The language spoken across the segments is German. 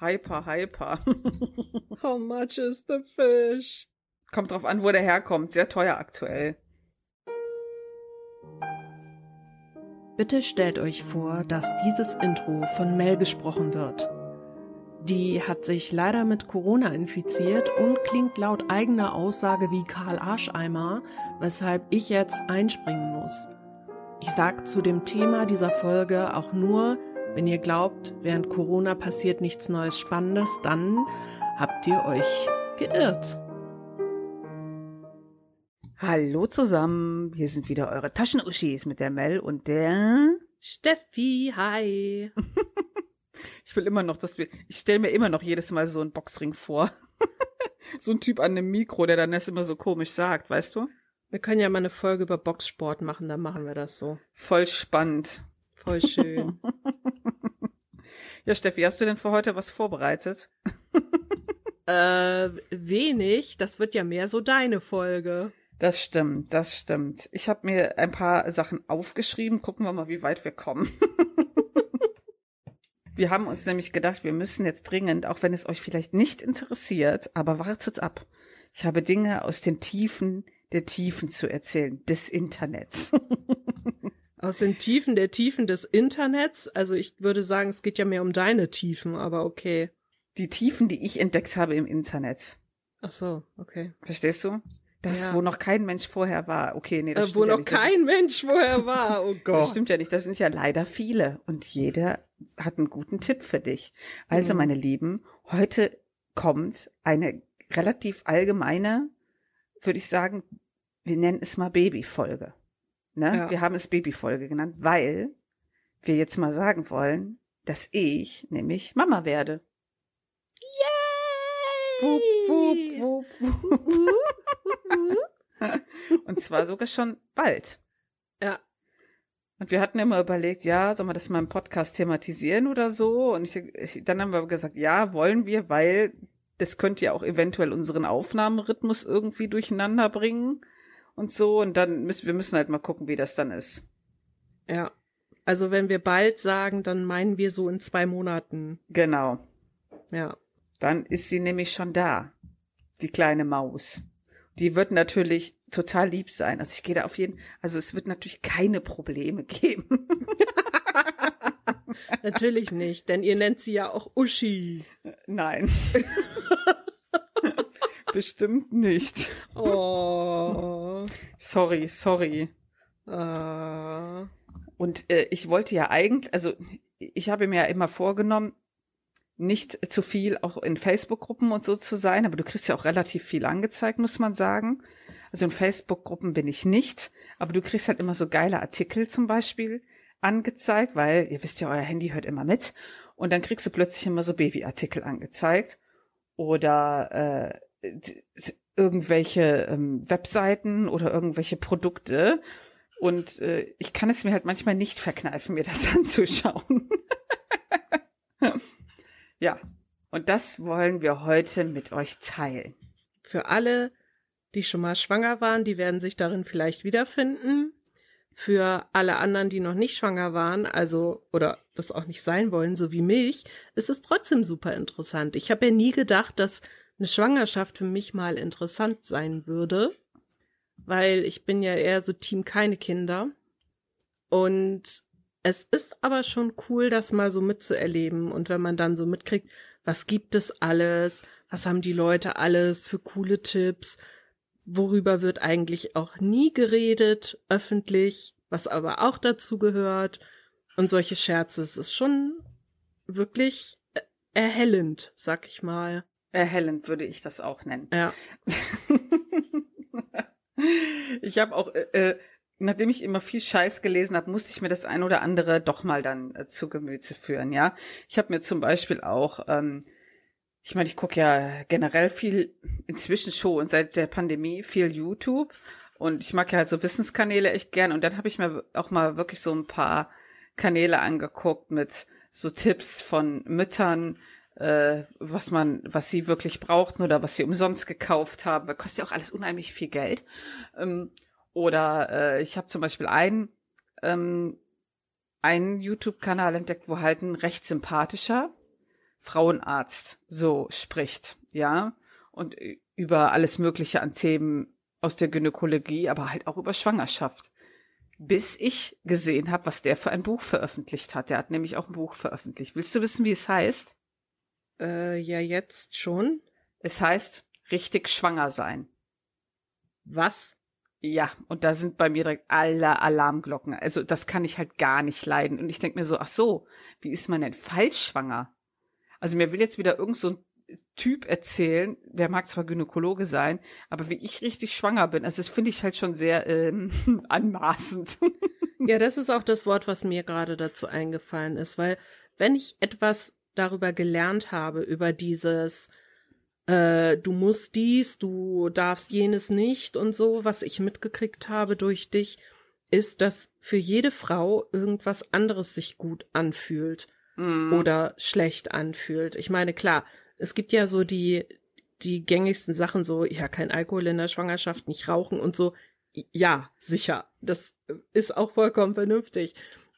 Hyper, hyper. How much is the fish? Kommt drauf an, wo der herkommt. Sehr teuer aktuell. Bitte stellt euch vor, dass dieses Intro von Mel gesprochen wird. Die hat sich leider mit Corona infiziert und klingt laut eigener Aussage wie Karl Arscheimer, weshalb ich jetzt einspringen muss. Ich sag zu dem Thema dieser Folge auch nur, wenn ihr glaubt, während Corona passiert nichts Neues Spannendes, dann habt ihr euch geirrt. Hallo zusammen, hier sind wieder eure Taschenuschis mit der Mel und der Steffi, hi. ich will immer noch, dass wir, ich stelle mir immer noch jedes Mal so einen Boxring vor. so ein Typ an einem Mikro, der dann das immer so komisch sagt, weißt du? Wir können ja mal eine Folge über Boxsport machen, dann machen wir das so. Voll spannend. Voll schön. ja, Steffi, hast du denn für heute was vorbereitet? äh, wenig. Das wird ja mehr so deine Folge. Das stimmt, das stimmt. Ich habe mir ein paar Sachen aufgeschrieben. Gucken wir mal, wie weit wir kommen. wir haben uns nämlich gedacht, wir müssen jetzt dringend, auch wenn es euch vielleicht nicht interessiert, aber wartet ab. Ich habe Dinge aus den Tiefen der Tiefen zu erzählen, des Internets. aus den Tiefen der Tiefen des Internets? Also ich würde sagen, es geht ja mehr um deine Tiefen, aber okay. Die Tiefen, die ich entdeckt habe im Internet. Ach so, okay. Verstehst du? Das, ja. wo noch kein Mensch vorher war. Okay, nee, das äh, Wo noch ja kein Mensch vorher war. Oh Gott. Das stimmt ja nicht. Das sind ja leider viele. Und jeder hat einen guten Tipp für dich. Also, mhm. meine Lieben, heute kommt eine relativ allgemeine, würde ich sagen, wir nennen es mal Babyfolge. Ne? Ja. Wir haben es Babyfolge genannt, weil wir jetzt mal sagen wollen, dass ich nämlich Mama werde. Wupp, wupp, wupp, Und zwar sogar schon bald. Ja. Und wir hatten immer überlegt, ja, sollen wir das mal im Podcast thematisieren oder so? Und ich, ich, dann haben wir gesagt, ja, wollen wir, weil das könnte ja auch eventuell unseren Aufnahmerhythmus irgendwie durcheinander bringen und so. Und dann müssen wir müssen halt mal gucken, wie das dann ist. Ja. Also wenn wir bald sagen, dann meinen wir so in zwei Monaten. Genau. Ja. Dann ist sie nämlich schon da, die kleine Maus. Die wird natürlich total lieb sein. Also ich gehe da auf jeden, also es wird natürlich keine Probleme geben. natürlich nicht, denn ihr nennt sie ja auch Uschi. Nein. Bestimmt nicht. Oh. Sorry, sorry. Uh. Und äh, ich wollte ja eigentlich, also ich habe mir ja immer vorgenommen, nicht zu viel auch in Facebook-Gruppen und so zu sein, aber du kriegst ja auch relativ viel angezeigt, muss man sagen. Also in Facebook-Gruppen bin ich nicht, aber du kriegst halt immer so geile Artikel zum Beispiel angezeigt, weil ihr wisst ja, euer Handy hört immer mit und dann kriegst du plötzlich immer so Babyartikel angezeigt oder äh, irgendwelche ähm, Webseiten oder irgendwelche Produkte und äh, ich kann es mir halt manchmal nicht verkneifen, mir das anzuschauen. Ja, und das wollen wir heute mit euch teilen. Für alle, die schon mal schwanger waren, die werden sich darin vielleicht wiederfinden. Für alle anderen, die noch nicht schwanger waren, also oder das auch nicht sein wollen, so wie mich, ist es trotzdem super interessant. Ich habe ja nie gedacht, dass eine Schwangerschaft für mich mal interessant sein würde, weil ich bin ja eher so Team keine Kinder. Und es ist aber schon cool, das mal so mitzuerleben. Und wenn man dann so mitkriegt, was gibt es alles, was haben die Leute alles für coole Tipps, worüber wird eigentlich auch nie geredet, öffentlich, was aber auch dazu gehört. Und solche Scherze, es ist schon wirklich erhellend, sag ich mal. Erhellend würde ich das auch nennen. Ja. ich habe auch äh, äh nachdem ich immer viel Scheiß gelesen habe, musste ich mir das ein oder andere doch mal dann äh, zu Gemüte führen, ja. Ich habe mir zum Beispiel auch, ähm, ich meine, ich gucke ja generell viel inzwischen schon und seit der Pandemie viel YouTube und ich mag ja halt so Wissenskanäle echt gern und dann habe ich mir auch mal wirklich so ein paar Kanäle angeguckt mit so Tipps von Müttern, äh, was man, was sie wirklich brauchten oder was sie umsonst gekauft haben. Das kostet ja auch alles unheimlich viel Geld. Ähm, oder äh, ich habe zum Beispiel einen, ähm, einen YouTube-Kanal entdeckt, wo halt ein recht sympathischer Frauenarzt so spricht, ja, und über alles Mögliche an Themen aus der Gynäkologie, aber halt auch über Schwangerschaft. Bis ich gesehen habe, was der für ein Buch veröffentlicht hat. Der hat nämlich auch ein Buch veröffentlicht. Willst du wissen, wie es heißt? Äh, ja, jetzt schon. Es heißt richtig schwanger sein. Was? Ja, und da sind bei mir direkt alle Alarmglocken. Also das kann ich halt gar nicht leiden. Und ich denke mir so, ach so, wie ist man denn falsch schwanger? Also mir will jetzt wieder irgend so ein Typ erzählen, der mag zwar Gynäkologe sein, aber wie ich richtig schwanger bin, also das finde ich halt schon sehr ähm, anmaßend. ja, das ist auch das Wort, was mir gerade dazu eingefallen ist, weil wenn ich etwas darüber gelernt habe, über dieses äh, du musst dies, du darfst jenes nicht und so, was ich mitgekriegt habe durch dich, ist, dass für jede Frau irgendwas anderes sich gut anfühlt mm. oder schlecht anfühlt. Ich meine, klar, es gibt ja so die, die gängigsten Sachen, so, ja, kein Alkohol in der Schwangerschaft, nicht rauchen und so. Ja, sicher. Das ist auch vollkommen vernünftig.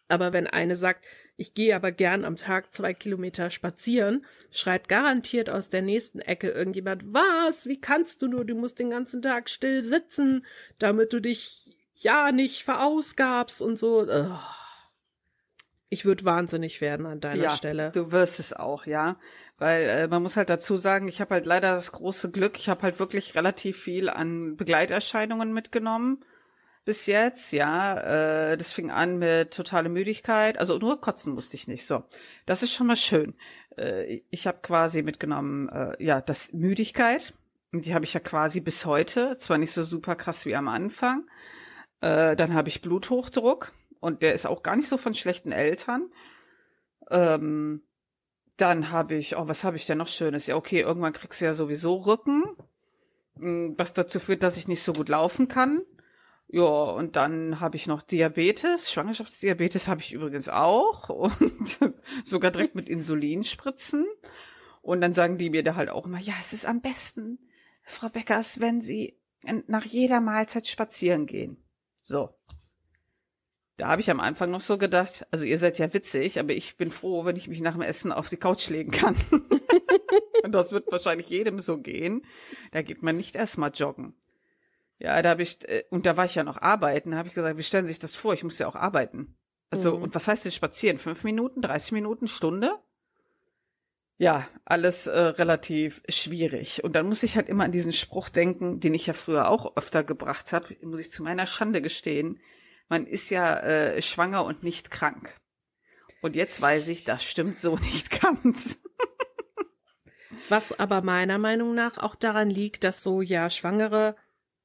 Aber wenn eine sagt, ich gehe aber gern am Tag zwei Kilometer spazieren, schreit garantiert aus der nächsten Ecke irgendjemand, was? Wie kannst du nur? Du musst den ganzen Tag still sitzen, damit du dich ja nicht verausgabst und so. Ugh. Ich würde wahnsinnig werden an deiner ja, Stelle. Du wirst es auch, ja. Weil äh, man muss halt dazu sagen, ich habe halt leider das große Glück, ich habe halt wirklich relativ viel an Begleiterscheinungen mitgenommen bis jetzt, ja. Äh, das fing an mit totale Müdigkeit, also nur kotzen musste ich nicht. So, das ist schon mal schön. Äh, ich habe quasi mitgenommen, äh, ja, das Müdigkeit. Und die habe ich ja quasi bis heute, zwar nicht so super krass wie am Anfang. Äh, dann habe ich Bluthochdruck und der ist auch gar nicht so von schlechten Eltern. Ähm, dann habe ich, oh, was habe ich denn noch Schönes? Ja, okay, irgendwann kriegst du ja sowieso Rücken, hm, was dazu führt, dass ich nicht so gut laufen kann. Ja, und dann habe ich noch Diabetes. Schwangerschaftsdiabetes habe ich übrigens auch und sogar direkt mit Insulinspritzen. Und dann sagen die mir da halt auch immer, ja, es ist am besten, Frau Beckers, wenn Sie nach jeder Mahlzeit spazieren gehen. So. Da habe ich am Anfang noch so gedacht, also ihr seid ja witzig, aber ich bin froh, wenn ich mich nach dem Essen auf die Couch legen kann. Und das wird wahrscheinlich jedem so gehen. Da geht man nicht erstmal joggen. Ja, da habe ich, äh, und da war ich ja noch arbeiten, da habe ich gesagt, wie stellen Sie sich das vor? Ich muss ja auch arbeiten. Also, mhm. und was heißt denn spazieren? Fünf Minuten, 30 Minuten, Stunde? Ja, alles äh, relativ schwierig. Und dann muss ich halt immer an diesen Spruch denken, den ich ja früher auch öfter gebracht habe, muss ich zu meiner Schande gestehen man ist ja äh, schwanger und nicht krank. Und jetzt weiß ich, das stimmt so nicht ganz. Was aber meiner Meinung nach auch daran liegt, dass so ja Schwangere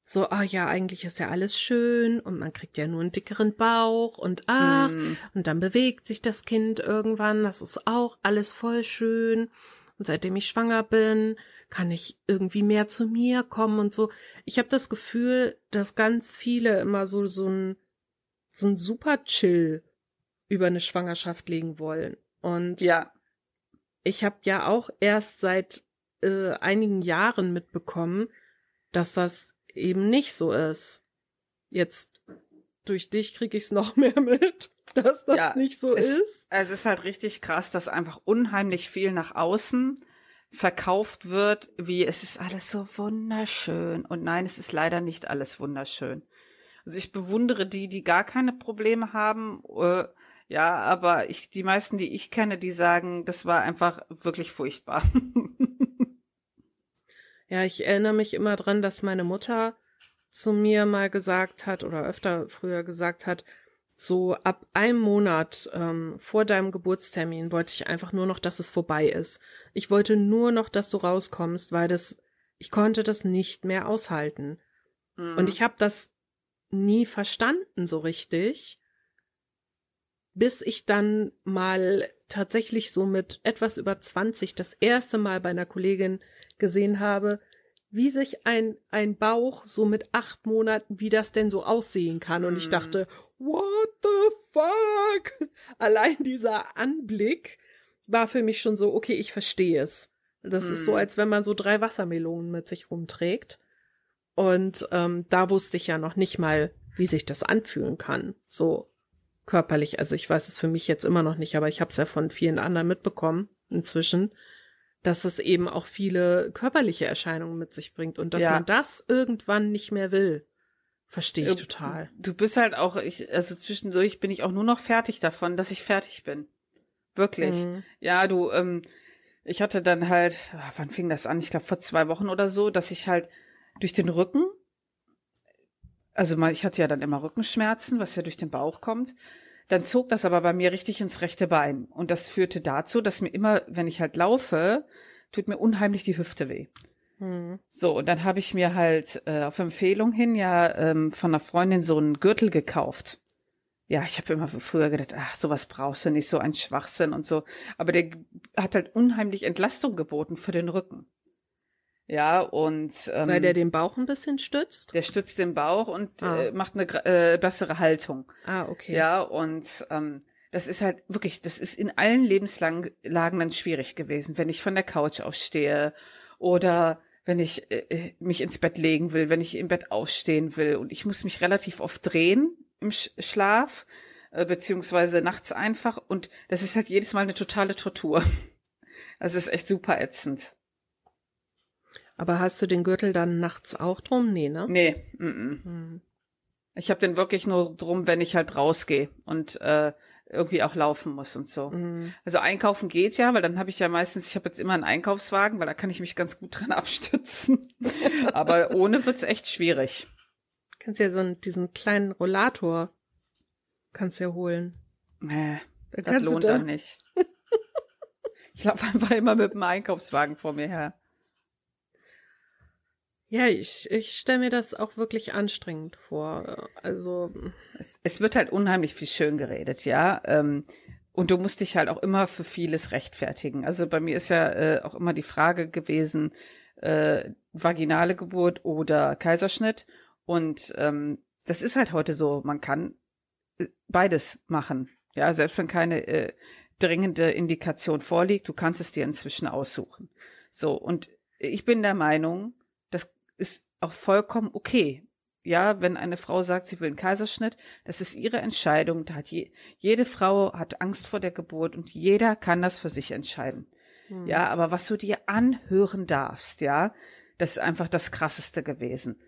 so, ah ja, eigentlich ist ja alles schön und man kriegt ja nur einen dickeren Bauch und ach, mm. und dann bewegt sich das Kind irgendwann, das ist auch alles voll schön. Und seitdem ich schwanger bin, kann ich irgendwie mehr zu mir kommen und so. Ich habe das Gefühl, dass ganz viele immer so so ein so ein super Chill über eine Schwangerschaft legen wollen. Und ja. ich habe ja auch erst seit äh, einigen Jahren mitbekommen, dass das eben nicht so ist. Jetzt durch dich kriege ich es noch mehr mit, dass das ja, nicht so es, ist. Es ist halt richtig krass, dass einfach unheimlich viel nach außen verkauft wird, wie es ist alles so wunderschön. Und nein, es ist leider nicht alles wunderschön. Also ich bewundere die, die gar keine Probleme haben. Äh, ja, aber ich, die meisten, die ich kenne, die sagen, das war einfach wirklich furchtbar. ja, ich erinnere mich immer dran, dass meine Mutter zu mir mal gesagt hat oder öfter früher gesagt hat, so ab einem Monat ähm, vor deinem Geburtstermin wollte ich einfach nur noch, dass es vorbei ist. Ich wollte nur noch, dass du rauskommst, weil das, ich konnte das nicht mehr aushalten. Mhm. Und ich habe das nie verstanden so richtig, bis ich dann mal tatsächlich so mit etwas über 20 das erste Mal bei einer Kollegin gesehen habe, wie sich ein, ein Bauch so mit acht Monaten, wie das denn so aussehen kann. Und ich mhm. dachte, what the fuck? Allein dieser Anblick war für mich schon so, okay, ich verstehe es. Das hm. ist so, mhm. als wenn man so drei Wassermelonen mit sich rumträgt. Und ähm, da wusste ich ja noch nicht mal, wie sich das anfühlen kann, so körperlich. Also ich weiß es für mich jetzt immer noch nicht, aber ich habe es ja von vielen anderen mitbekommen. inzwischen, dass es eben auch viele körperliche Erscheinungen mit sich bringt und dass Ja. man das irgendwann nicht mehr will. Verstehe ich Äh, total. Du bist halt auch, ich, also zwischendurch bin ich auch nur noch fertig davon, dass ich fertig bin. Wirklich. Mhm. Ja, du, ähm, ich hatte dann halt, ah, wann fing das an? Ich glaube vor zwei Wochen oder so, dass ich halt durch den Rücken, also mal, ich hatte ja dann immer Rückenschmerzen, was ja durch den Bauch kommt. Dann zog das aber bei mir richtig ins rechte Bein. Und das führte dazu, dass mir immer, wenn ich halt laufe, tut mir unheimlich die Hüfte weh. Mhm. So, und dann habe ich mir halt äh, auf Empfehlung hin ja ähm, von einer Freundin so einen Gürtel gekauft. Ja, ich habe immer früher gedacht, ach, sowas brauchst du nicht, so ein Schwachsinn und so. Aber der hat halt unheimlich Entlastung geboten für den Rücken. Ja, und ähm, Weil der den Bauch ein bisschen stützt? der stützt den Bauch und Ah. äh, macht eine äh, bessere Haltung. Ah, okay. Ja, und ähm, das ist halt wirklich, das ist in allen Lebenslagen Lagen dann schwierig gewesen, wenn ich von der Couch aufstehe oder wenn ich äh, äh, mich ins Bett legen will, wenn ich im Bett aufstehen will und ich muss mich relativ oft drehen im Sch Schlaf, äh, beziehungsweise nachts einfach und das ist halt jedes Mal eine totale Tortur. Das ist echt super ätzend. Aber hast du den Gürtel dann nachts auch drum? Nee, ne? Nee, mm -mm. Hm. ich habe den wirklich nur drum, wenn ich halt rausgehe und äh, irgendwie auch laufen muss und so. Mhm. Also einkaufen geht ja, weil dann habe ich ja meistens, ich habe jetzt immer einen Einkaufswagen, weil da kann ich mich ganz gut dran abstützen. Aber ohne wird's echt schwierig. Kannst ja so einen, diesen kleinen Rollator kannst ja holen. Nee, Da das lohnt da- dann nicht. Ich laufe einfach immer mit dem Einkaufswagen vor mir her. Ja, ich, ich stelle mir das auch wirklich anstrengend vor. Also, Es, es wird halt unheimlich viel schön geredet, ja. Ähm, und du musst dich halt auch immer für vieles rechtfertigen. Also bei mir ist ja äh, auch immer die Frage gewesen, äh, vaginale Geburt oder Kaiserschnitt. Und ähm, das ist halt heute so, man kann äh, beides machen. Ja, selbst wenn keine äh, dringende Indikation vorliegt, du kannst es dir inzwischen aussuchen. So, und ich bin der Meinung, ist auch vollkommen okay. Ja, wenn eine Frau sagt, sie will einen Kaiserschnitt, das ist ihre Entscheidung. Da hat je, jede Frau hat Angst vor der Geburt und jeder kann das für sich entscheiden. hm. Ja, aber was du dir anhören darfst, ja, das ist einfach das Krasseste gewesen.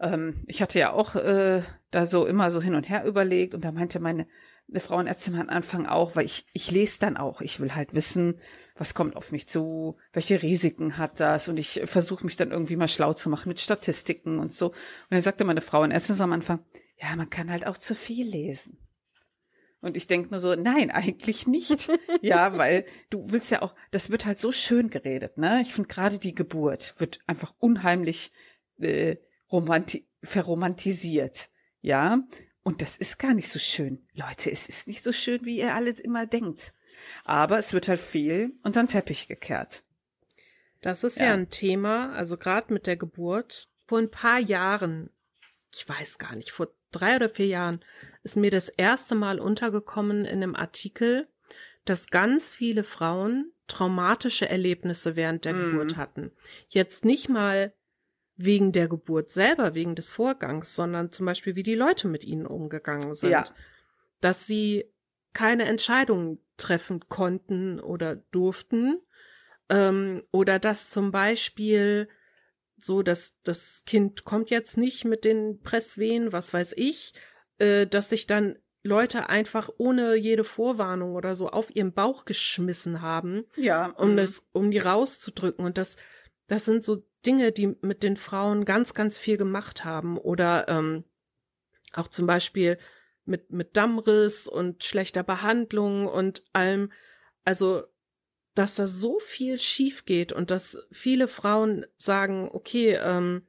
Ähm, ich hatte ja auch äh, da so immer so hin und her überlegt und da meinte meine eine Frauenärztin am Anfang auch, weil ich, ich lese dann auch. Ich will halt wissen, was kommt auf mich zu, welche Risiken hat das und ich versuche mich dann irgendwie mal schlau zu machen mit Statistiken und so. Und dann sagte meine Frauenärztin so am Anfang, ja, man kann halt auch zu viel lesen. Und ich denk nur so, nein, eigentlich nicht. ja, weil du willst ja auch, das wird halt so schön geredet, ne? Ich finde gerade die Geburt wird einfach unheimlich äh, romanti verromantisiert. Ja. Und das ist gar nicht so schön. Leute, es ist nicht so schön, wie ihr alles immer denkt. Aber es wird halt viel unter den Teppich gekehrt. Das ist ja, Ja. ein Thema, also gerade mit der Geburt. Vor ein paar Jahren, ich weiß gar nicht, vor drei oder vier Jahren ist mir das erste Mal untergekommen in einem Artikel, dass ganz viele Frauen traumatische Erlebnisse während der Mhm. Geburt hatten. Jetzt nicht mal wegen der Geburt selber, wegen des Vorgangs, sondern zum Beispiel, wie die Leute mit ihnen umgegangen sind. Ja. Dass sie keine Entscheidungen treffen konnten oder durften, ähm, oder dass zum Beispiel so, dass das Kind kommt jetzt nicht mit den Presswehen, was weiß ich, äh, dass sich dann Leute einfach ohne jede Vorwarnung oder so auf ihren Bauch geschmissen haben, Ja. um mhm. das, um die rauszudrücken. Und das, das sind so Dinge, die mit den Frauen ganz, ganz viel gemacht haben. Oder ähm, auch zum Beispiel mit, mit Dammriss und schlechter Behandlung und allem. Also, dass da so viel schief geht und dass viele Frauen sagen, okay, ähm,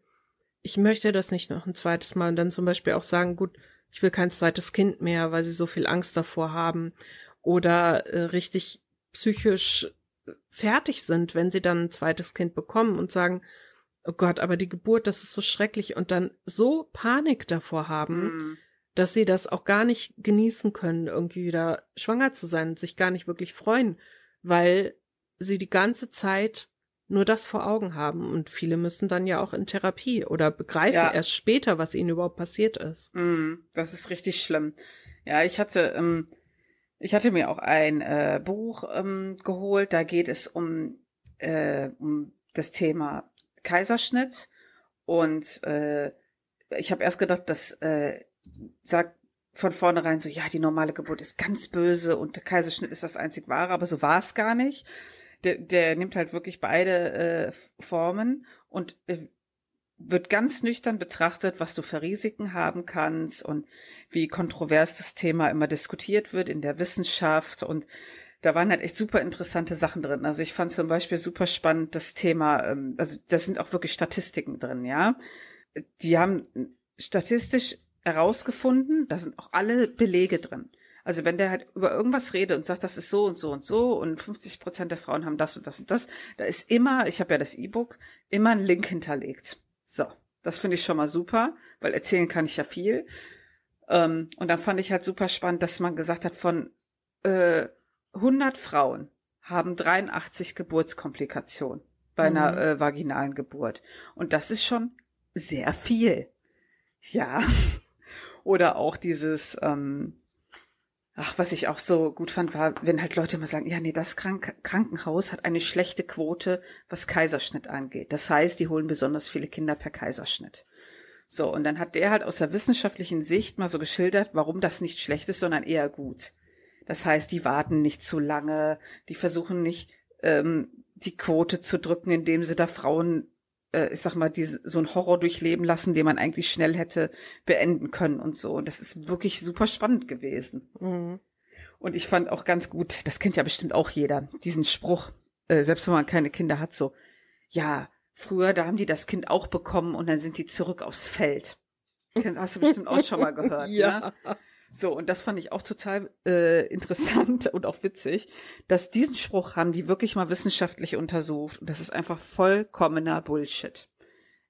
ich möchte das nicht noch ein zweites Mal und dann zum Beispiel auch sagen, gut, ich will kein zweites Kind mehr, weil sie so viel Angst davor haben oder äh, richtig psychisch fertig sind, wenn sie dann ein zweites Kind bekommen und sagen, oh Gott, aber die Geburt, das ist so schrecklich und dann so Panik davor haben, Mhm. dass sie das auch gar nicht genießen können, irgendwie wieder schwanger zu sein und sich gar nicht wirklich freuen, weil sie die ganze Zeit nur das vor Augen haben. Und viele müssen dann ja auch in Therapie oder begreifen Ja. erst später, was ihnen überhaupt passiert ist. Mm, Das ist richtig schlimm. Ja, ich hatte, ähm, Ich hatte mir auch ein äh, Buch ähm, geholt, da geht es um, äh, um das Thema Kaiserschnitt. Und äh, ich habe erst gedacht, das äh, sagt von vornherein so, ja, die normale Geburt ist ganz böse und der Kaiserschnitt ist das einzig wahre, aber so war es gar nicht. Der, der nimmt halt wirklich beide äh, Formen. Und äh, wird ganz nüchtern betrachtet, was du für Risiken haben kannst und wie kontrovers das Thema immer diskutiert wird in der Wissenschaft und da waren halt echt super interessante Sachen drin. Also ich fand zum Beispiel super spannend das Thema, ähm, also da sind auch wirklich Statistiken drin, ja. Die haben statistisch herausgefunden, da sind auch alle Belege drin. Also wenn der halt über irgendwas redet und sagt, das ist so und so und so und 50 Prozent der Frauen haben das und das und das, da ist immer, ich habe ja das E-Book, immer ein Link hinterlegt. So, das finde ich schon mal super, weil erzählen kann ich ja viel. Ähm, und dann fand ich halt super spannend, dass man gesagt hat, von äh, 100 Frauen haben 83 Geburtskomplikationen bei mhm. einer äh, vaginalen Geburt. Und das ist schon sehr viel. Ja. Oder auch dieses, ähm, ach, was ich auch so gut fand, war, wenn halt Leute mal sagen, ja, nee, das Krank Krankenhaus hat eine schlechte Quote, was Kaiserschnitt angeht. Das heißt, die holen besonders viele Kinder per Kaiserschnitt. So, und dann hat der halt aus der wissenschaftlichen Sicht mal so geschildert, warum das nicht schlecht ist, sondern eher gut. Das heißt, die warten nicht zu lange, die versuchen nicht, ähm, die Quote zu drücken, indem sie da Frauen äh, ich sag mal, diese, so ein Horror durchleben lassen, den man eigentlich schnell hätte beenden können und so. Und das ist wirklich super spannend gewesen. Mhm. Und ich fand auch ganz gut, das kennt ja bestimmt auch jeder, diesen Spruch, äh, selbst wenn man keine Kinder hat, so, ja, früher, da haben die das Kind auch bekommen und dann sind die zurück aufs Feld. Hast du bestimmt auch schon mal gehört, ja. Ne? So, und das fand ich auch total äh, interessant und auch witzig, dass diesen Spruch haben die wirklich mal wissenschaftlich untersucht und das ist einfach vollkommener Bullshit.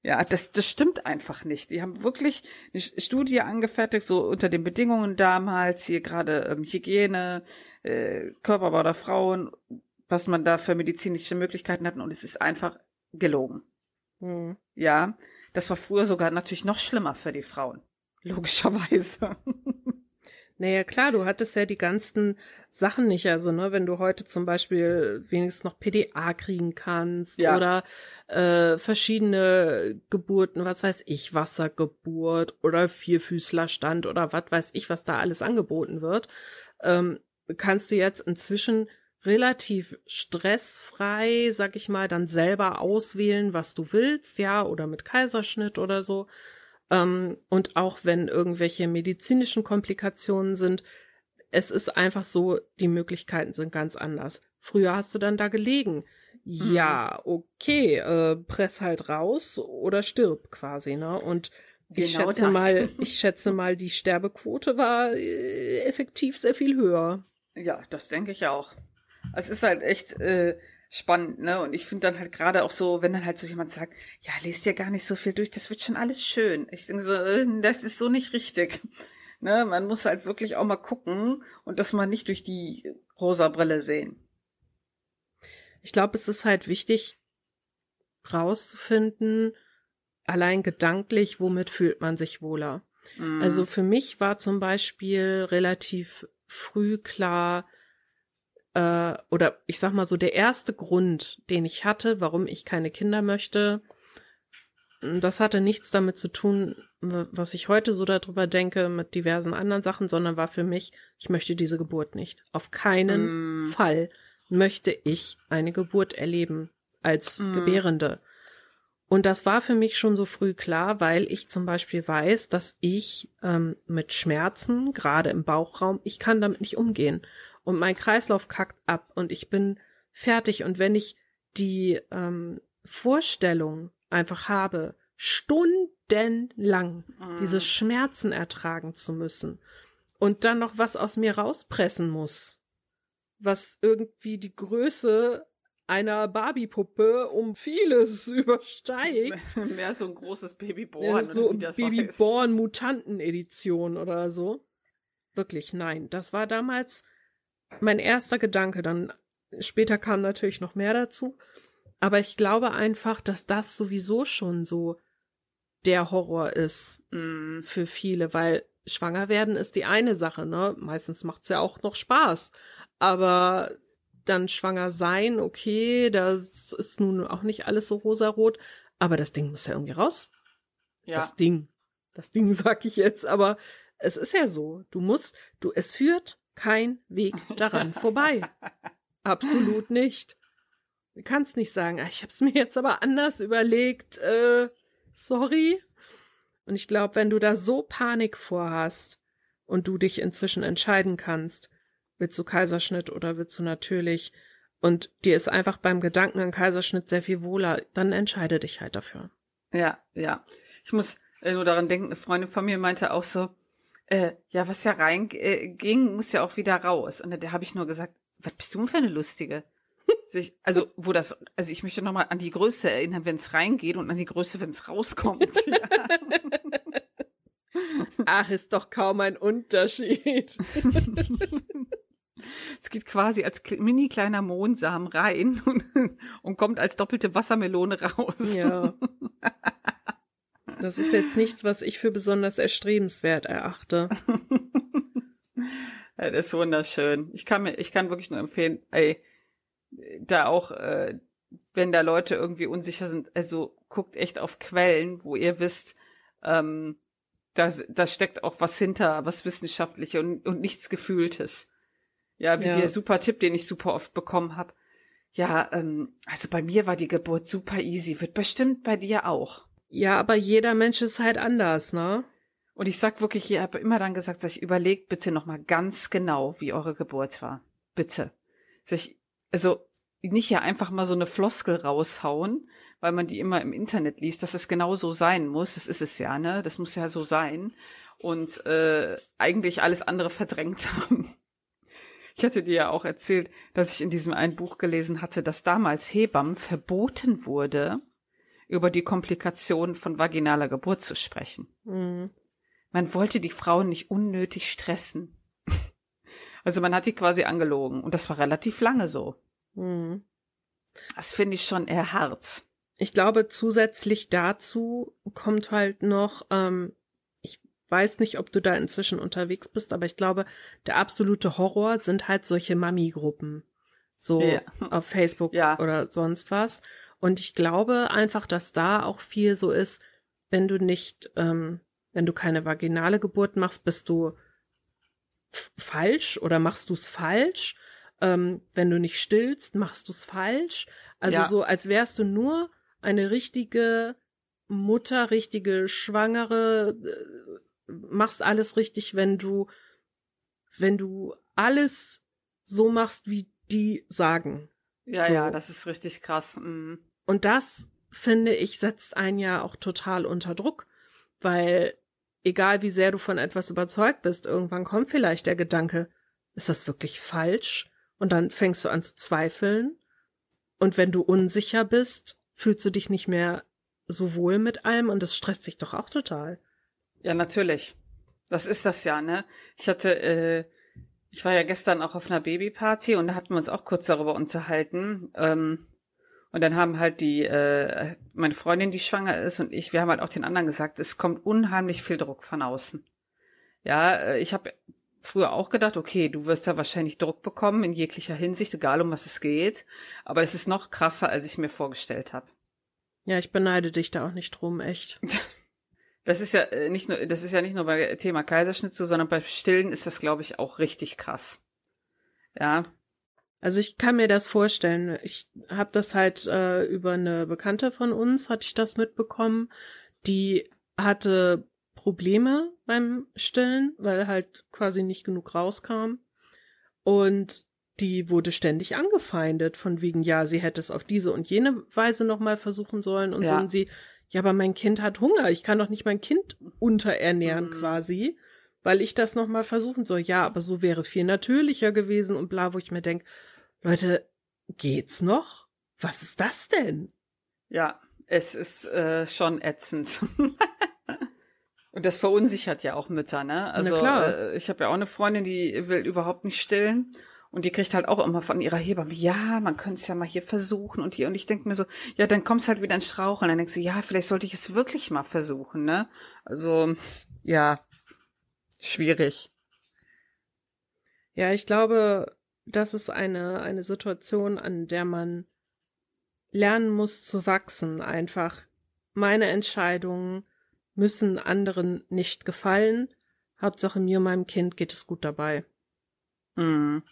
Ja, das, das stimmt einfach nicht. Die haben wirklich eine Studie angefertigt, so unter den Bedingungen damals, hier gerade ähm, Hygiene, äh, Körperbau der Frauen, was man da für medizinische Möglichkeiten hatten und es ist einfach gelogen. Hm. Ja, das war früher sogar natürlich noch schlimmer für die Frauen. Logischerweise. Naja, klar, du hattest ja die ganzen Sachen nicht. Also, ne, wenn du heute zum Beispiel wenigstens noch PDA kriegen kannst ja. oder äh, verschiedene Geburten, was weiß ich, Wassergeburt oder Vierfüßlerstand oder was weiß ich, was da alles angeboten wird, ähm, kannst du jetzt inzwischen relativ stressfrei, sag ich mal, dann selber auswählen, was du willst, ja, oder mit Kaiserschnitt oder so. Ähm, und auch wenn irgendwelche medizinischen Komplikationen sind, es ist einfach so, die Möglichkeiten sind ganz anders. Früher hast du dann da gelegen. Mhm. Ja, okay, äh, press halt raus oder stirb quasi, ne? Und ich genau schätze das. mal, ich schätze mal, die Sterbequote war äh, effektiv sehr viel höher. Ja, das denke ich auch. Es ist halt echt, äh, spannend, ne? Und ich finde dann halt gerade auch so, wenn dann halt so jemand sagt, ja, lest ja gar nicht so viel durch, das wird schon alles schön. Ich denke so, äh, das ist so nicht richtig. Ne? Man muss halt wirklich auch mal gucken und das mal nicht durch die rosa Brille sehen. Ich glaube, es ist halt wichtig, rauszufinden, allein gedanklich, womit fühlt man sich wohler. Mm. Also für mich war zum Beispiel relativ früh klar, äh, oder ich sag mal so, der erste Grund, den ich hatte, warum ich keine Kinder möchte, das hatte nichts damit zu tun, was ich heute so darüber denke, mit diversen anderen Sachen, sondern war für mich, ich möchte diese Geburt nicht. Auf keinen mm. Fall möchte ich eine Geburt erleben als mm. Gebärende. Und das war für mich schon so früh klar, weil ich zum Beispiel weiß, dass ich ähm, mit Schmerzen, gerade im Bauchraum, ich kann damit nicht umgehen und mein Kreislauf kackt ab und ich bin fertig. Und wenn ich die ähm, Vorstellung einfach habe, stundenlang mm. diese Schmerzen ertragen zu müssen und dann noch was aus mir rauspressen muss, was irgendwie die Größe einer Barbie-Puppe um vieles übersteigt. Mehr so ein großes Babyborn. So Babyborn-Mutanten-Edition oder so. Wirklich, nein. Das war damals mein erster Gedanke. Dann später kam natürlich noch mehr dazu. Aber ich glaube einfach, dass das sowieso schon so der Horror ist mm. für viele, weil schwanger werden ist die eine Sache, ne? Meistens macht's ja auch noch Spaß. Aber dann schwanger sein, okay, das ist nun auch nicht alles so rosarot, aber das Ding muss ja irgendwie raus. Ja. Das Ding. Das Ding sag ich jetzt, aber es ist ja so. Du musst, du, es führt kein Weg daran vorbei. Absolut nicht. Du kannst nicht sagen, ah, ich hab's mir jetzt aber anders überlegt, äh, sorry. Und ich glaube, wenn du da so Panik vorhast und du dich inzwischen entscheiden kannst, willst du Kaiserschnitt oder willst du natürlich, und dir ist einfach beim Gedanken an Kaiserschnitt sehr viel wohler, dann entscheide dich halt dafür. Ja, ja. Ich muss äh, nur daran denken, eine Freundin von mir meinte auch so, äh, ja, was ja rein äh, ging, muss ja auch wieder raus. Und da habe ich nur gesagt, was bist du für eine Lustige? Sich, also, wo das, also ich möchte nochmal an die Größe erinnern, wenn es reingeht und an die Größe, wenn es rauskommt. Ja. Ach, ist doch kaum ein Unterschied. Es geht quasi als mini kleiner Mohnsamen rein und, und kommt als doppelte Wassermelone raus. Ja. Das ist jetzt nichts, was ich für besonders erstrebenswert erachte. Das ist wunderschön. Ich kann mir, ich kann wirklich nur empfehlen, ey, da auch, äh, wenn da Leute irgendwie unsicher sind, also guckt echt auf Quellen, wo ihr wisst, ähm, da, da steckt auch was hinter, was Wissenschaftliches und, und nichts Gefühltes. Ja, wie ja. der super Tipp, den ich super oft bekommen habe. Ja, ähm, also bei mir war die Geburt super easy, wird bestimmt bei dir auch. Ja, aber jeder Mensch ist halt anders, ne? Und ich sag wirklich, ich habe immer dann gesagt, sag ich, überlegt bitte nochmal ganz genau, wie eure Geburt war. Bitte. Sag ich, also nicht ja einfach mal so eine Floskel raushauen, weil man die immer im Internet liest, dass es genau so sein muss. Das ist es ja, ne? Das muss ja so sein. Und äh, eigentlich alles andere verdrängt haben. Ich hatte dir ja auch erzählt, dass ich in diesem einen Buch gelesen hatte, dass damals Hebammen verboten wurde, über die Komplikationen von vaginaler Geburt zu sprechen. Mhm. Man wollte die Frauen nicht unnötig stressen. Also man hat die quasi angelogen und das war relativ lange so. Mhm. Das finde ich schon eher hart. Ich glaube, zusätzlich dazu kommt halt noch, ähm, weiß nicht, ob du da inzwischen unterwegs bist, aber ich glaube, der absolute Horror sind halt solche Mami-Gruppen. So ja. auf Facebook ja. oder sonst was. Und ich glaube einfach, dass da auch viel so ist, wenn du nicht, ähm, wenn du keine vaginale Geburt machst, bist du falsch oder machst du es falsch. Ähm, wenn du nicht stillst, machst du es falsch. Also ja. so, als wärst du nur eine richtige Mutter, richtige Schwangere, äh, machst alles richtig, wenn du, wenn du alles so machst, wie die sagen. Ja, so. ja, das ist richtig krass. Mhm. Und das, finde ich, setzt einen ja auch total unter Druck, weil egal wie sehr du von etwas überzeugt bist, irgendwann kommt vielleicht der Gedanke, ist das wirklich falsch? Und dann fängst du an zu zweifeln. Und wenn du unsicher bist, fühlst du dich nicht mehr so wohl mit allem und das stresst dich doch auch total. Ja, natürlich. Das ist das ja, ne? Ich hatte, äh, ich war ja gestern auch auf einer Babyparty und da hatten wir uns auch kurz darüber unterhalten. Ähm, und dann haben halt die, äh, meine Freundin, die schwanger ist, und ich, wir haben halt auch den anderen gesagt, es kommt unheimlich viel Druck von außen. Ja, äh, ich habe früher auch gedacht, okay, du wirst ja wahrscheinlich Druck bekommen in jeglicher Hinsicht, egal um was es geht. Aber es ist noch krasser, als ich mir vorgestellt habe. Ja, ich beneide dich da auch nicht drum, echt. Das ist ja äh, nicht nur, das ist ja nicht nur bei Thema Kaiserschnitt so, sondern bei Stillen ist das, glaube ich, auch richtig krass. Ja. Also ich kann mir das vorstellen. Ich habe das halt äh, über eine Bekannte von uns, hatte ich das mitbekommen. Die hatte Probleme beim Stillen, weil halt quasi nicht genug rauskam. Und die wurde ständig angefeindet von wegen, ja, sie hätte es auf diese und jene Weise nochmal versuchen sollen und ja. so. Und sie ja, aber mein Kind hat Hunger, ich kann doch nicht mein Kind unterernähren mhm. quasi, weil ich das nochmal versuchen soll. Ja, aber so wäre viel natürlicher gewesen und bla, wo ich mir denk, Leute, geht's noch? Was ist das denn? Ja, es ist äh, schon ätzend. und das verunsichert ja auch Mütter, ne? Also äh, ich habe ja auch eine Freundin, die will überhaupt nicht stillen. Und die kriegt halt auch immer von ihrer Hebamme, ja, man könnte es ja mal hier versuchen und hier. Und ich denke mir so, ja, dann kommst halt wieder ins Straucheln. Dann denkst du, ja, vielleicht sollte ich es wirklich mal versuchen, ne? Also, ja, Schwierig. Ja, ich glaube, das ist eine, eine Situation, an der man lernen muss zu wachsen. Einfach meine Entscheidungen müssen anderen nicht gefallen. Hauptsache mir und meinem Kind geht es gut dabei. Mhm.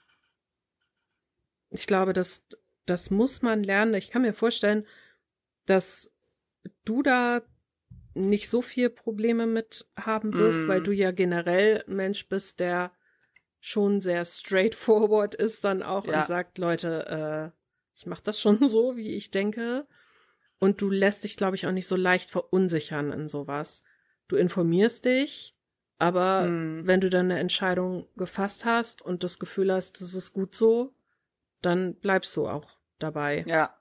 Ich glaube, das, das muss man lernen. Ich kann mir vorstellen, dass du da nicht so viel Probleme mit haben wirst, Mm. weil du ja generell ein Mensch bist, der schon sehr straightforward ist dann auch Ja. und sagt, Leute, äh, ich mache das schon so, wie ich denke. Und du lässt dich, glaube ich, auch nicht so leicht verunsichern in sowas. Du informierst dich, aber Mhm. wenn du dann eine Entscheidung gefasst hast und das Gefühl hast, das ist gut so, dann bleibst du auch dabei. Ja.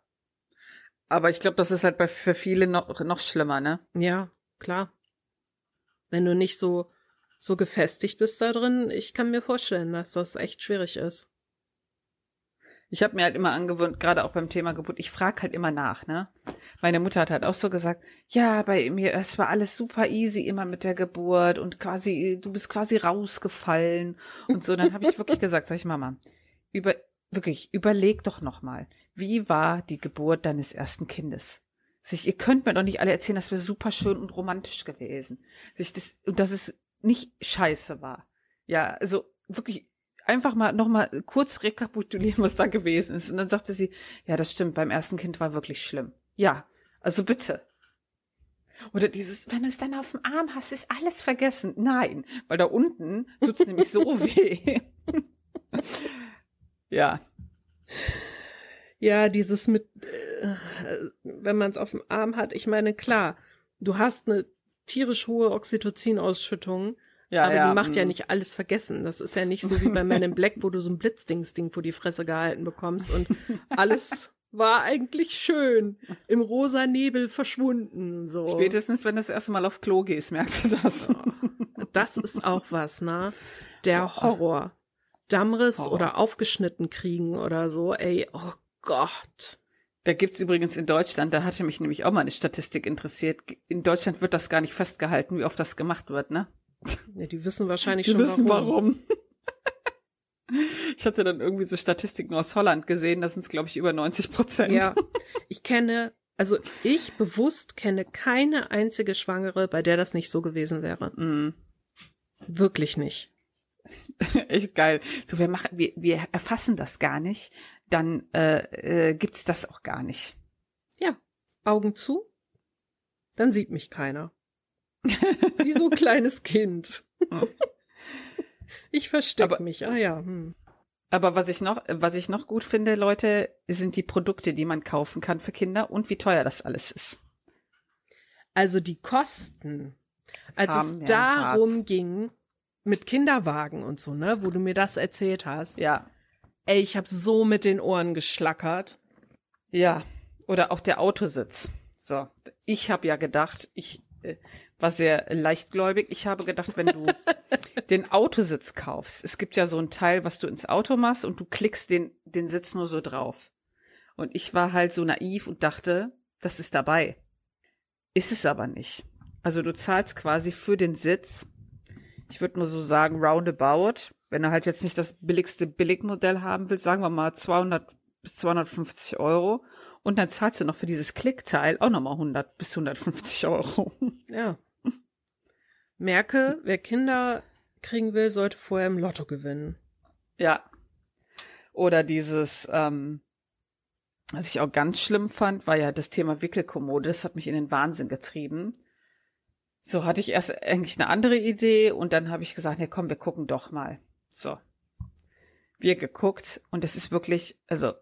Aber ich glaube, das ist halt bei für viele noch, noch schlimmer, ne? Ja, klar. Wenn du nicht so, so gefestigt bist da drin, ich kann mir vorstellen, dass das echt schwierig ist. Ich habe mir halt immer angewöhnt, gerade auch beim Thema Geburt, ich frage halt immer nach, ne? Meine Mutter hat halt auch so gesagt, ja, bei mir, es war alles super easy immer mit der Geburt und quasi, du bist quasi rausgefallen und so. Dann habe ich wirklich gesagt, sag ich Mama, über, wirklich, überleg doch nochmal, wie war die Geburt deines ersten Kindes? Sich, ihr könnt mir doch nicht alle erzählen, das wäre super schön und romantisch gewesen. Sich das, und dass es nicht scheiße war. Ja, also wirklich einfach mal nochmal kurz rekapitulieren, was da gewesen ist. Und dann sagte sie, ja, das stimmt, beim ersten Kind war wirklich schlimm. Ja, also bitte. Oder dieses, wenn du es dann auf dem Arm hast, ist alles vergessen. Nein, weil da unten tut's nämlich so weh. ja, Ja, dieses mit, äh, wenn man es auf dem Arm hat, ich meine, klar, du hast eine tierisch hohe Oxytocin-Ausschüttung, ja, aber ja. die macht ja mm. nicht alles vergessen. Das ist ja nicht so wie bei Men in Black, wo du so ein Blitzdingsding vor die Fresse gehalten bekommst und alles war eigentlich schön, im rosa Nebel verschwunden, so. Spätestens, wenn du das erste Mal auf Klo gehst, merkst du das. Das ist auch was, ne? Der Horror. Dammriss Horror. oder aufgeschnitten kriegen oder so, ey, oh Gott. Da gibt's übrigens in Deutschland, da hatte mich nämlich auch mal eine Statistik interessiert. In Deutschland wird das gar nicht festgehalten, wie oft das gemacht wird, ne? Ja, die wissen wahrscheinlich Die schon wissen warum. warum. Ich hatte dann irgendwie so Statistiken aus Holland gesehen, das sind glaube ich über 90 Prozent. Ja, ich kenne, also ich bewusst kenne keine einzige Schwangere, bei der das nicht so gewesen wäre. Mm. Wirklich nicht. Echt geil. So, wir machen, wir, wir erfassen das gar nicht, dann äh, äh, gibt's das auch gar nicht. Ja, Augen zu, dann sieht mich keiner. Wie so ein kleines Kind. Ich verstecke mich. Ah ja. Hm. Aber was ich noch, was ich noch gut finde, Leute, sind die Produkte, die man kaufen kann für Kinder und wie teuer das alles ist. Also die Kosten, als Haben es ja darum hart. ging, mit Kinderwagen und so, ne, wo du mir das erzählt hast. Ja. Ey, ich habe so mit den Ohren geschlackert. Ja. Oder auch der Autositz. So. Ich habe ja gedacht, ich äh, war sehr leichtgläubig. Ich habe gedacht, wenn du den Autositz kaufst, es gibt ja so ein Teil, was du ins Auto machst und du klickst den, den Sitz nur so drauf. Und ich war halt so naiv und dachte, das ist dabei. Ist es aber nicht. Also du zahlst quasi für den Sitz, ich würde nur so sagen, roundabout, wenn du halt jetzt nicht das billigste Billigmodell haben willst, sagen wir mal 200 bis 250 Euro. Und dann zahlst du noch für dieses Klickteil auch nochmal 100 bis 150 Euro. Ja. Merke, wer Kinder kriegen will, sollte vorher im Lotto gewinnen. Ja. Oder dieses, ähm, was ich auch ganz schlimm fand, war ja das Thema Wickelkommode. Das hat mich in den Wahnsinn getrieben. So hatte ich erst eigentlich eine andere Idee und dann habe ich gesagt, nee, komm, wir gucken doch mal. So. Wir geguckt und das ist wirklich, also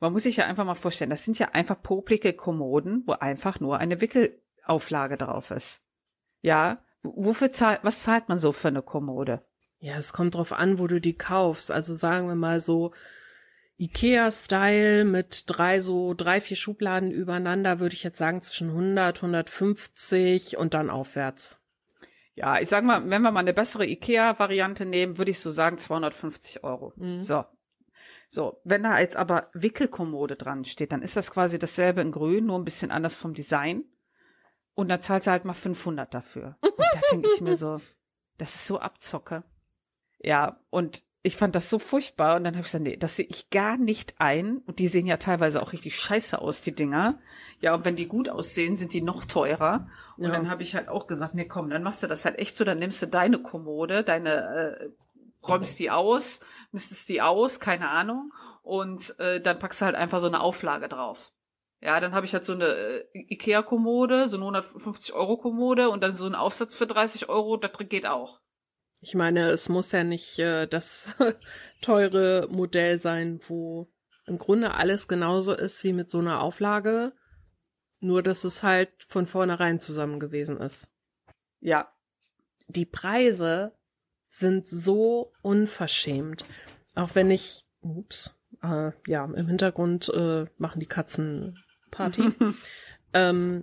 man muss sich ja einfach mal vorstellen, das sind ja einfach poplige Kommoden, wo einfach nur eine Wickelauflage drauf ist. Ja, wofür zahlt, was zahlt man so für eine Kommode? Ja, es kommt drauf an, wo du die kaufst. Also sagen wir mal so Ikea-Style mit drei so drei, vier Schubladen übereinander, würde ich jetzt sagen zwischen 100, 150 und dann aufwärts. Ja, ich sag mal, wenn wir mal eine bessere IKEA-Variante nehmen, würde ich so sagen 250 Euro. Mhm. So. So, wenn da jetzt aber Wickelkommode dran steht, dann ist das quasi dasselbe in grün, nur ein bisschen anders vom Design. Und dann zahlst du halt mal 500 dafür. Und da denke ich mir so, Das ist so Abzocke. Ja, und ich fand das so furchtbar und dann habe ich gesagt, nee, das sehe ich gar nicht ein. Und die sehen ja teilweise auch richtig scheiße aus, die Dinger. Ja, und wenn die gut aussehen, sind die noch teurer. Und Ja. dann habe ich halt auch gesagt, nee, komm, dann machst du das halt echt so, dann nimmst du deine Kommode, deine, äh, räumst die aus, mistest die aus, keine Ahnung, und äh, dann packst du halt einfach so eine Auflage drauf. Ja, dann habe ich halt so eine äh, Ikea-Kommode, so eine 150-Euro-Kommode und dann so einen Aufsatz für 30 Euro, das geht auch. Ich meine, es muss ja nicht äh, das teure Modell sein, wo im Grunde alles genauso ist wie mit so einer Auflage, nur dass es halt von vornherein zusammen gewesen ist. Ja, Die Preise sind so unverschämt. Auch wenn ich, ups, äh, ja, im Hintergrund äh, machen die Katzen Party. ähm,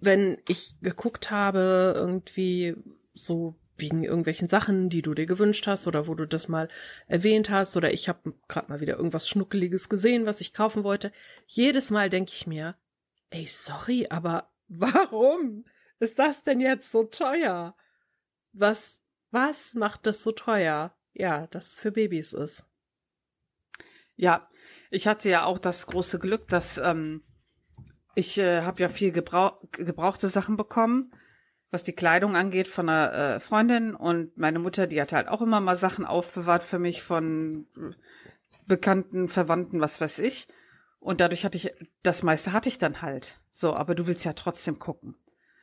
wenn ich geguckt habe, irgendwie so wegen irgendwelchen Sachen, die du dir gewünscht hast oder wo du das mal erwähnt hast oder ich habe gerade mal wieder irgendwas Schnuckeliges gesehen, was ich kaufen wollte. Jedes Mal denke ich mir, ey, sorry, aber warum ist das denn jetzt so teuer? Was, was macht das so teuer? Ja, dass es für Babys ist. Ja, ich hatte ja auch das große Glück, dass ähm, ich äh, habe ja viel gebrauch gebrauchte Sachen bekommen, was die Kleidung angeht von einer äh, Freundin und meine Mutter, die hat halt auch immer mal Sachen aufbewahrt für mich von Bekannten, Verwandten, was weiß ich. Und dadurch hatte ich, das meiste hatte ich dann halt. So, aber du willst ja trotzdem gucken.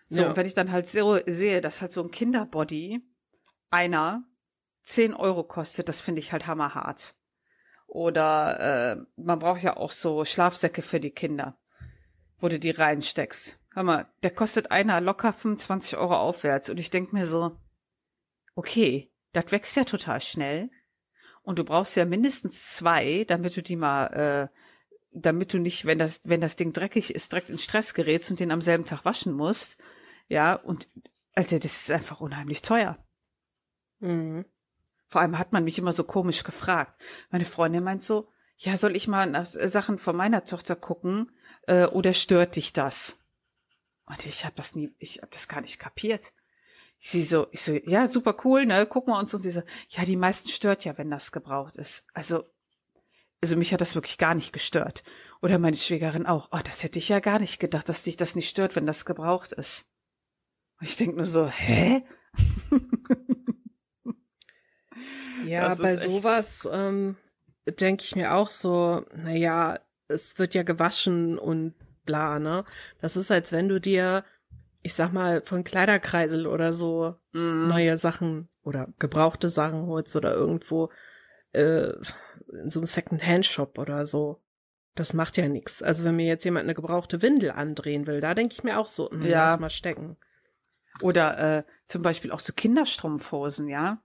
So, Ja. und wenn ich dann halt so sehe, dass halt so ein Kinderbody einer 10 Euro kostet, das finde ich halt hammerhart. Oder äh, man braucht ja auch so Schlafsäcke für die Kinder, wo du die reinsteckst. Hör mal, der kostet einer locker 25 Euro aufwärts. Und ich denk mir so, okay, das wächst ja total schnell. Und du brauchst ja mindestens zwei, damit du die mal, äh, damit du nicht, wenn das, wenn das Ding dreckig ist, direkt in Stress gerätst und den am selben Tag waschen musst. Ja, und also das ist einfach unheimlich teuer. Mhm. Vor allem hat man mich immer so komisch gefragt. Meine Freundin meint so, ja, soll ich mal nach äh, Sachen von meiner Tochter gucken äh, oder stört dich das? Und ich habe das nie, ich habe das gar nicht kapiert. Sie so, ich so, ja, super cool, ne, gucken wir uns und sie so, ja, die meisten stört ja, wenn das gebraucht ist. Also, also mich hat das wirklich gar nicht gestört. Oder meine Schwägerin auch, oh, das hätte ich ja gar nicht gedacht, dass dich das nicht stört, wenn das gebraucht ist. Und ich denk nur so, hä? Ja, Das bei sowas ähm, denke ich mir auch so, naja, es wird ja gewaschen und bla, ne? Das ist, als wenn du dir, ich sag mal, von Kleiderkreisel oder so Mhm. neue Sachen oder gebrauchte Sachen holst oder irgendwo äh, in so einem Second-Hand-Shop oder so. Das macht ja nichts. Also wenn mir jetzt jemand eine gebrauchte Windel andrehen will, da denke ich mir auch so, hm, Ja. lass mal stecken. Oder äh, zum Beispiel auch so Kinderstrumpfhosen, ja.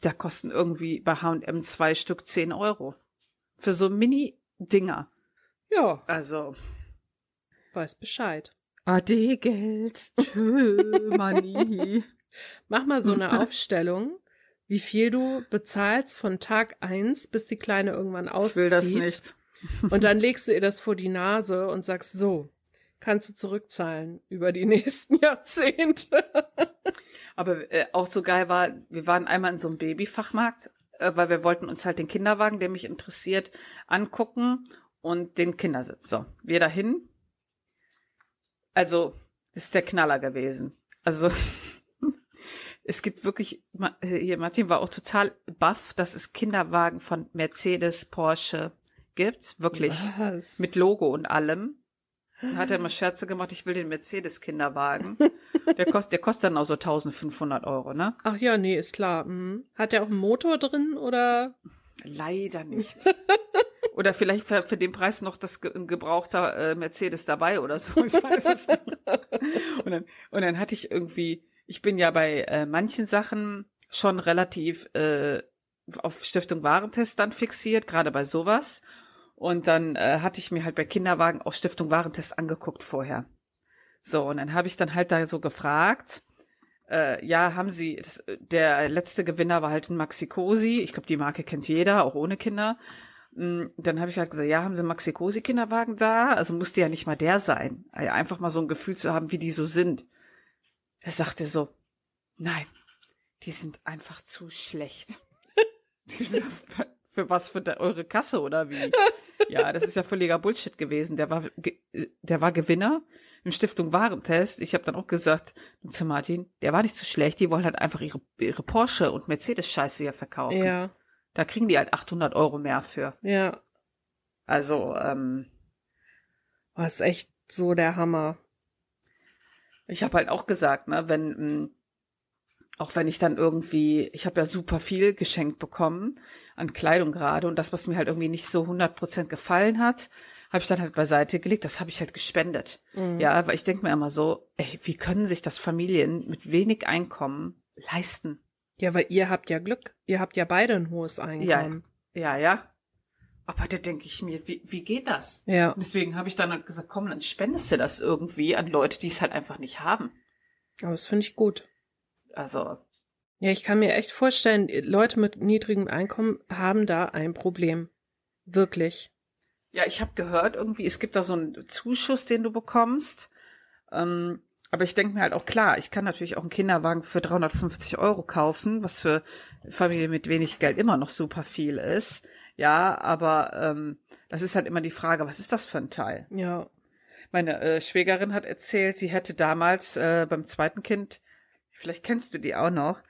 Da kosten irgendwie bei H&M zwei Stück zehn Euro. Für so Mini-Dinger. Ja, Also, weiß Bescheid. Ade Geld, tschö, Money. Mach mal so eine Aufstellung, wie viel du bezahlst von Tag eins, bis die Kleine irgendwann auszieht. Ich will das nicht. Und dann legst du ihr das vor die Nase und sagst, so, kannst du zurückzahlen über die nächsten Jahrzehnte. Aber äh, auch so geil war, wir waren einmal in so einem Babyfachmarkt, äh, weil wir wollten uns halt den Kinderwagen, der mich interessiert, angucken und den Kindersitz. So, wir dahin. Also, das ist der Knaller gewesen. Also, es gibt wirklich, äh, hier, Martin war auch total baff, dass es Kinderwagen von Mercedes, Porsche gibt. Wirklich. Was? Mit Logo und allem. Da hat er immer Scherze gemacht, ich will den Mercedes-Kinderwagen. Der kostet, der kostet dann auch so 1500 Euro, ne? Ach ja, nee, ist klar. Mhm. Hat der auch einen Motor drin oder? Leider nicht. Oder vielleicht für, für den Preis noch das ge gebrauchter äh, Mercedes dabei oder so. Ich weiß es nicht. Und dann, und dann hatte ich irgendwie, ich bin ja bei äh, manchen Sachen schon relativ äh, auf Stiftung Warentest dann fixiert, gerade bei sowas. Und dann äh, hatte ich mir halt bei Kinderwagen auch Stiftung Warentest angeguckt vorher. So, und dann habe ich dann halt da so gefragt, äh, ja, haben Sie, das, der letzte Gewinner war halt ein Maxi Cosi. Ich glaube, die Marke kennt jeder, auch ohne Kinder. Mm, Dann habe ich halt gesagt, ja, haben Sie Maxi Cosi Kinderwagen da? Also musste ja nicht mal der sein. Äh, Einfach mal so ein Gefühl zu haben, wie die so sind. Er sagte so, nein, die sind einfach zu schlecht. für was für eure Kasse oder wie? Ja, das ist ja völliger Bullshit gewesen. Der war, der war Gewinner im Stiftung Warentest. Ich habe dann auch gesagt zu Martin, der war nicht so schlecht. Die wollen halt einfach ihre, ihre Porsche und Mercedes Scheiße hier verkaufen. Ja. Da kriegen die halt 800 Euro mehr für. Ja. Also, ähm. Was echt so der Hammer. Ich habe halt auch gesagt, ne, wenn mh, mm, auch wenn ich dann irgendwie, ich habe ja super viel geschenkt bekommen an Kleidung gerade und das, was mir halt irgendwie nicht so 100 Prozent gefallen hat, habe ich dann halt beiseite gelegt. Das habe ich halt gespendet. Mhm. Ja, aber ich denke mir immer so, ey, wie können sich das Familien mit wenig Einkommen leisten? Ja, weil ihr habt ja Glück. Ihr habt ja beide ein hohes Einkommen. Ja, ja. ja. Aber da denke ich mir, wie, wie geht das? Ja. Deswegen habe ich dann halt gesagt, komm, dann spendest du das irgendwie an Leute, die es halt einfach nicht haben. Aber das finde ich gut. Also. Ja, ich kann mir echt vorstellen, Leute mit niedrigem Einkommen haben da ein Problem. Wirklich. Ja, ich habe gehört, irgendwie, es gibt da so einen Zuschuss, den du bekommst. Ähm, aber ich denke mir halt auch klar, ich kann natürlich auch einen Kinderwagen für 350 Euro kaufen, was für Familie mit wenig Geld immer noch super viel ist. Ja, aber ähm, das ist halt immer die Frage, was ist das für ein Teil? Ja. Meine äh, Schwägerin hat erzählt, sie hätte damals äh, beim zweiten Kind vielleicht kennst du die auch noch,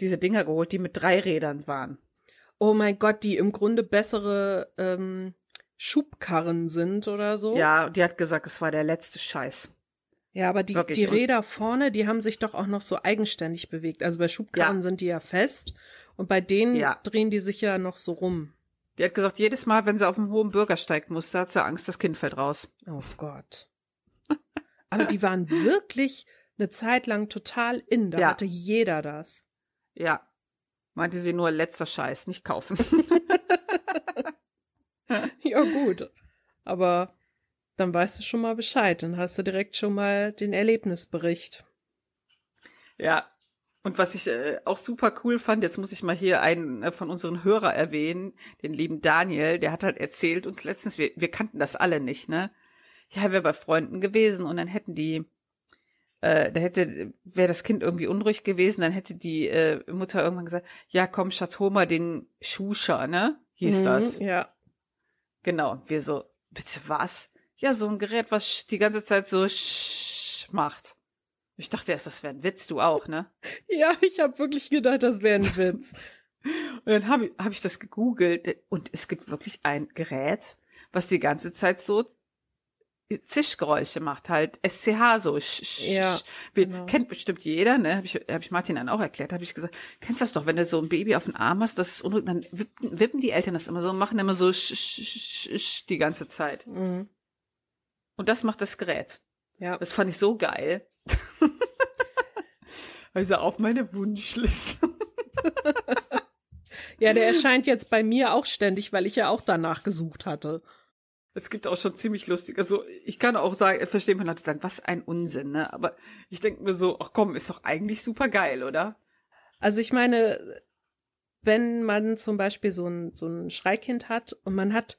diese Dinger geholt, die mit drei Rädern waren. Oh mein Gott, die im Grunde bessere ähm, Schubkarren sind oder so. Ja, die hat gesagt, es war der letzte Scheiß. Ja, aber die, die Räder vorne, die haben sich doch auch noch so eigenständig bewegt. Also bei Schubkarren ja. sind die ja fest und bei denen ja. drehen die sich ja noch so rum. Die hat gesagt, jedes Mal, wenn sie auf dem hohen Bürgersteig musste, hat sie Angst, das Kind fällt raus. Oh Gott. Aber die waren wirklich eine Zeit lang total in. Da ja. hatte jeder das. Ja. Meinte sie nur letzter Scheiß, nicht kaufen. ja, gut. Aber dann weißt du schon mal Bescheid. Dann hast du direkt schon mal den Erlebnisbericht. Ja. Und was ich äh, auch super cool fand, jetzt muss ich mal hier einen äh, von unseren Hörer erwähnen, den lieben Daniel, der hat halt erzählt uns letztens, wir, wir kannten das alle nicht, ne? Ja, wir bei Freunden gewesen und dann hätten die äh, da hätte, wäre das Kind irgendwie unruhig gewesen, dann hätte die äh, Mutter irgendwann gesagt, ja komm, Schatz, hol mal den Schuscher, ne? Hieß mhm, das. Ja. Genau. Und wir so, bitte was? Ja, so ein Gerät, was die ganze Zeit so sch macht. Ich dachte erst, das wäre ein Witz, du auch, ne? ja, ich habe wirklich gedacht, das wäre ein Witz. und dann habe ich, hab ich das gegoogelt und es gibt wirklich ein Gerät, was die ganze Zeit so Zischgeräusche macht, halt SCH so. Sch, sch, ja, genau. Kennt bestimmt jeder, ne? Habe ich, hab ich Martin dann auch erklärt. Habe ich gesagt, kennst du das doch, wenn du so ein Baby auf den Arm hast, das ist unruhig, dann wippen, wippen die Eltern das immer so, machen immer so sch, sch, sch, die ganze Zeit. Mhm. Und das macht das Gerät. Ja. Das fand ich so geil. also auf meine Wunschliste. ja, der erscheint jetzt bei mir auch ständig, weil ich ja auch danach gesucht hatte. Es gibt auch schon ziemlich lustig. Also ich kann auch sagen, verstehen man Leute sagen, was ein Unsinn, ne? Aber ich denke mir so, ach komm, ist doch eigentlich super geil, oder? Also ich meine, wenn man zum Beispiel so ein, so ein Schreikind hat und man hat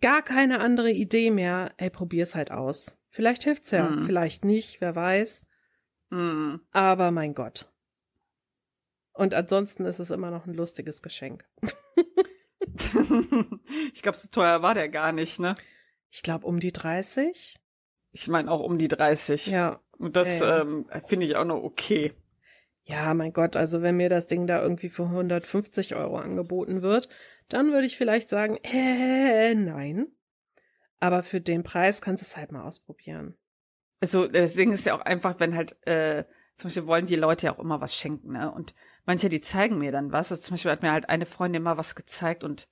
gar keine andere Idee mehr, ey, probier's halt aus. Vielleicht hilft's ja, mm. vielleicht nicht, wer weiß. Mm. Aber mein Gott. Und ansonsten ist es immer noch ein lustiges Geschenk. ich glaube, so teuer war der gar nicht, ne? Ich glaube um die 30. Ich meine auch um die 30. Ja. Und das ja, ja. ähm, finde ich auch noch okay. Ja, mein Gott, also wenn mir das Ding da irgendwie für 150 Euro angeboten wird, dann würde ich vielleicht sagen, äh, nein. Aber für den Preis kannst du es halt mal ausprobieren. Also das Ding ist ja auch einfach, wenn halt, äh, zum Beispiel wollen die Leute ja auch immer was schenken, ne? Und manche, die zeigen mir dann was. Also zum Beispiel hat mir halt eine Freundin mal was gezeigt und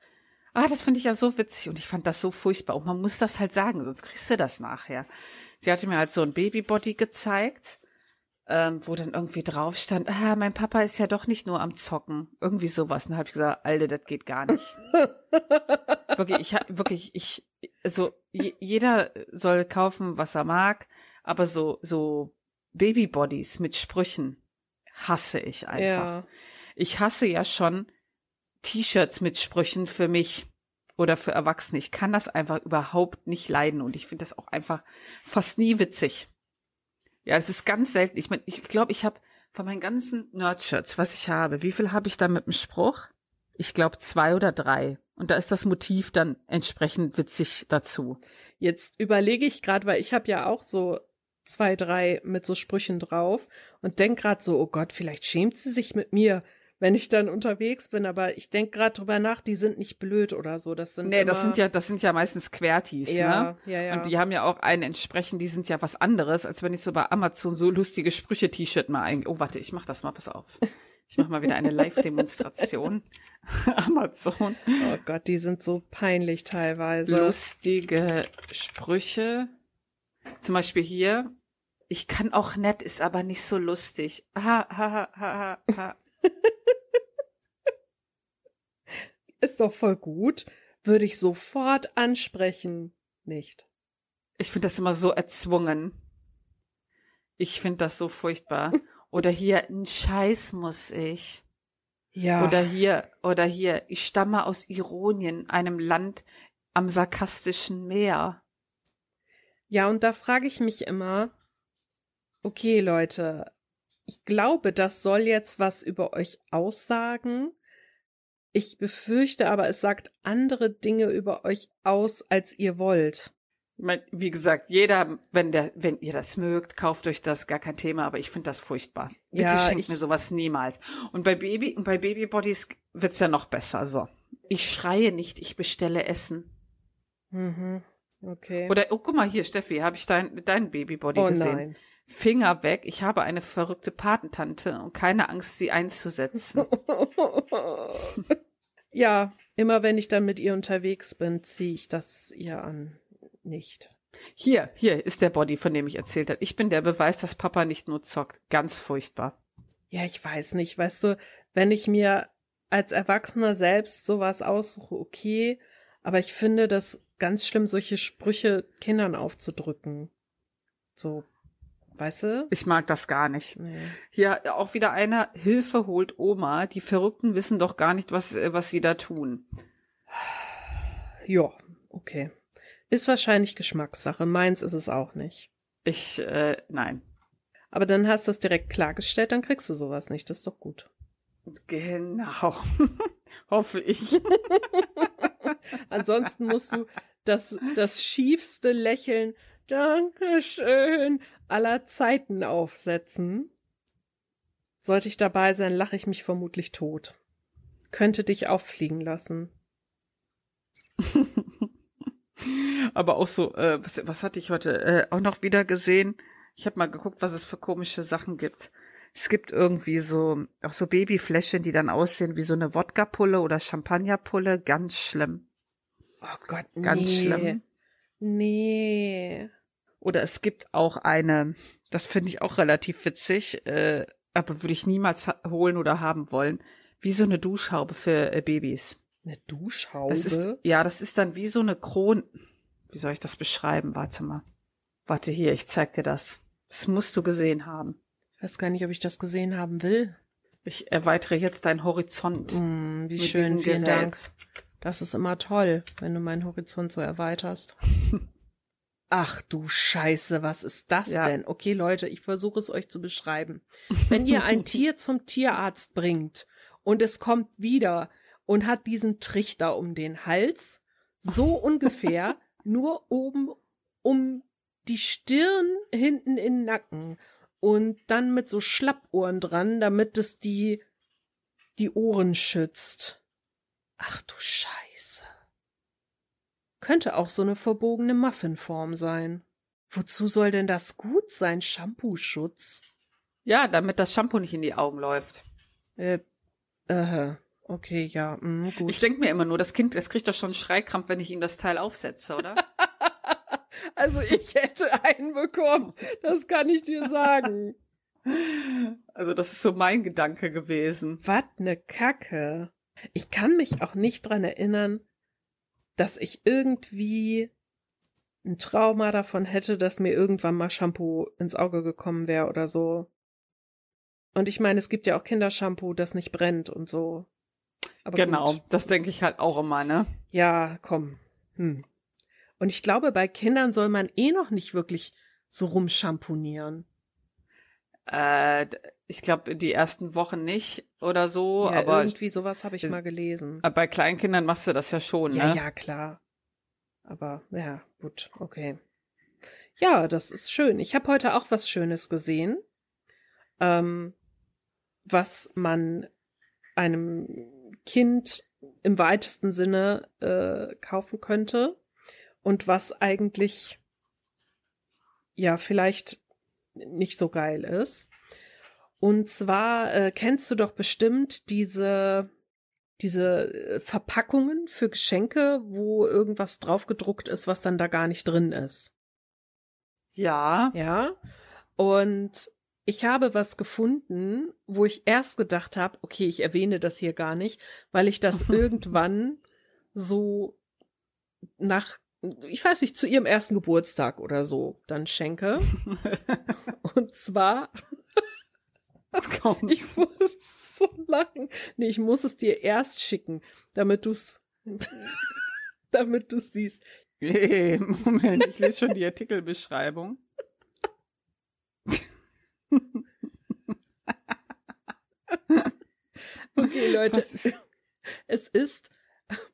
ah, das finde ich ja so witzig und ich fand das so furchtbar. Und man muss das halt sagen, sonst kriegst du das nachher. Sie hatte mir halt so ein Babybody gezeigt, ähm, wo dann irgendwie drauf stand, ah, mein Papa ist ja doch nicht nur am Zocken. Irgendwie sowas. Und dann habe ich gesagt, Alter, das geht gar nicht. wirklich, ich wirklich, ich, so, jeder soll kaufen, was er mag, aber so, so Babybodies mit Sprüchen, hasse ich einfach. Ja. Ich hasse ja schon T-Shirts mit Sprüchen für mich oder für Erwachsene. Ich kann das einfach überhaupt nicht leiden und ich finde das auch einfach fast nie witzig. Ja, es ist ganz selten. Ich meine, ich glaube, ich habe von meinen ganzen Nerdshirts, was ich habe, wie viel habe ich da mit dem Spruch? Ich glaube zwei oder drei. Und da ist das Motiv dann entsprechend witzig dazu. Jetzt überlege ich gerade, weil ich habe ja auch so zwei, drei mit so Sprüchen drauf und denk gerade so, oh Gott, vielleicht schämt sie sich mit mir, wenn ich dann unterwegs bin, aber ich denk gerade drüber nach, die sind nicht blöd oder so. Das sind Nee, das sind ja, das sind ja meistens Quertis, ja, ne? ja, ja. Und die haben ja auch einen entsprechend, die sind ja was anderes, als wenn ich so bei Amazon so lustige Sprüche-T-Shirt mal ein. Oh, warte, ich mach das mal, pass auf. Ich mach mal wieder eine Live-Demonstration. Amazon. oh Gott, die sind so peinlich teilweise. Lustige Sprüche. Zum Beispiel hier. Ich kann auch nett, ist aber nicht so lustig. Ha, ha, ha, ha, ha. Ist doch voll gut. Würde ich sofort ansprechen. Nicht. Ich finde das immer so erzwungen. Ich finde das so furchtbar. Oder hier, ein Scheiß muss ich. Ja. Oder hier, oder hier, ich stamme aus Ironien, einem Land am sarkastischen Meer. Ja, und da frage ich mich immer, okay, Leute, ich glaube, das soll jetzt was über euch aussagen. Ich befürchte aber, es sagt andere Dinge über euch aus, als ihr wollt. Wie gesagt, jeder, wenn der, wenn ihr das mögt, kauft euch das, gar kein Thema, aber ich finde das furchtbar. Bitte Ja, schenkt mir sowas niemals. Und bei Baby, und bei Babybodies wird's ja noch besser, so. Ich schreie nicht, ich bestelle Essen. Mhm. Okay. Oder, oh, guck mal hier, Steffi, habe ich dein, dein Babybody oh gesehen. nein. Finger weg, ich habe eine verrückte Patentante und keine Angst, sie einzusetzen. ja, immer wenn ich dann mit ihr unterwegs bin, ziehe ich das ihr an. Nicht. Hier, hier ist der Body, von dem ich erzählt habe. Ich bin der Beweis, dass Papa nicht nur zockt. Ganz furchtbar. Ja, ich weiß nicht. Weißt du, wenn ich mir als Erwachsener selbst sowas aussuche, okay. Aber ich finde das ganz schlimm, solche Sprüche Kindern aufzudrücken. So, weißt du? Ich mag das gar nicht. Nee. Hier auch wieder einer, Hilfe holt Oma. Die Verrückten wissen doch gar nicht, was, äh, was sie da tun. Ja, okay. Ist wahrscheinlich Geschmackssache. Meins ist es auch nicht. Ich, äh, nein. Aber dann hast du das direkt klargestellt, dann kriegst du sowas nicht. Das ist doch gut. Genau. Hoffe ich. Ansonsten musst du das, das schiefste Lächeln, Dankeschön, aller Zeiten aufsetzen. Sollte ich dabei sein, lache ich mich vermutlich tot. Könnte dich auffliegen lassen. Aber auch so, äh, was, was hatte ich heute äh, auch noch wieder gesehen? Ich habe mal geguckt, was es für komische Sachen gibt. Es gibt irgendwie so, auch so Babyfläschchen, die dann aussehen wie so eine Wodka-Pulle oder Champagnerpulle. Ganz schlimm. Oh Gott, Ganz nee. schlimm. Nee. Oder es gibt auch eine, das finde ich auch relativ witzig, äh, aber würde ich niemals holen oder haben wollen, wie so eine Duschhaube für äh, Babys. Eine Duschhaube? Das ist, ja, das ist dann wie so eine Kron. Wie soll ich das beschreiben? Warte mal. Warte hier, ich zeig dir das. Das musst du gesehen haben. ich weiß gar nicht, ob ich das gesehen haben will. Ich erweitere jetzt deinen Horizont. Hm, wie schön, vielen Gerät. Dank. Das ist immer toll, wenn du meinen Horizont so erweiterst. Ach du Scheiße, was ist das Ja. denn? Okay, Leute, ich versuche es euch zu beschreiben. Wenn ihr ein Tier zum Tierarzt bringt und es kommt wieder und hat diesen Trichter um den Hals, so ungefähr, nur oben um die Stirn, hinten in den Nacken und dann mit so Schlappohren dran, damit es die, die Ohren schützt. Ach du Scheiße. Könnte auch so eine verbogene Muffinform sein. Wozu soll denn das gut sein? Shampoo-Schutz? Ja, damit das Shampoo nicht in die Augen läuft. Äh, äh, okay, ja, mm, gut. Ich denke mir immer nur, das Kind, das kriegt doch schon einen Schreikrampf, wenn ich ihm das Teil aufsetze, oder? also ich hätte einen bekommen. Das kann ich dir sagen. also das ist so mein Gedanke gewesen. Was ne Kacke. Ich kann mich auch nicht dran erinnern, dass ich irgendwie ein Trauma davon hätte, dass mir irgendwann mal Shampoo ins Auge gekommen wäre oder so. Und ich meine, es gibt ja auch Kindershampoo, das nicht brennt und so. Aber genau, gut. das denke ich halt auch immer, ne? Ja, komm. Hm. Und ich glaube, bei Kindern soll man eh noch nicht wirklich so rumschamponieren. Äh, ich glaube, die ersten Wochen nicht oder so, ja, aber irgendwie sowas habe ich mal gelesen. bei Kleinkindern machst du das ja schon, Ja, ne? ja, klar. Aber ja, gut, okay. Ja, das ist schön. Ich habe heute auch was Schönes gesehen, ähm, was man einem Kind im weitesten Sinne äh, kaufen könnte und was eigentlich ja vielleicht nicht so geil ist. Und zwar äh, kennst du doch bestimmt diese diese äh, Verpackungen für Geschenke, wo irgendwas draufgedruckt ist, was dann da gar nicht drin ist. Ja. Ja. Und ich habe was gefunden, wo ich erst gedacht habe, okay, ich erwähne das hier gar nicht, weil ich das irgendwann so nach, ich weiß nicht, zu ihrem ersten Geburtstag oder so dann schenke. Und zwar, ich muss so lachen. Nee, ich muss es dir erst schicken, damit du's, damit du's siehst. Nee, Moment, ich lese schon die Artikelbeschreibung. Okay, Leute, ist- es ist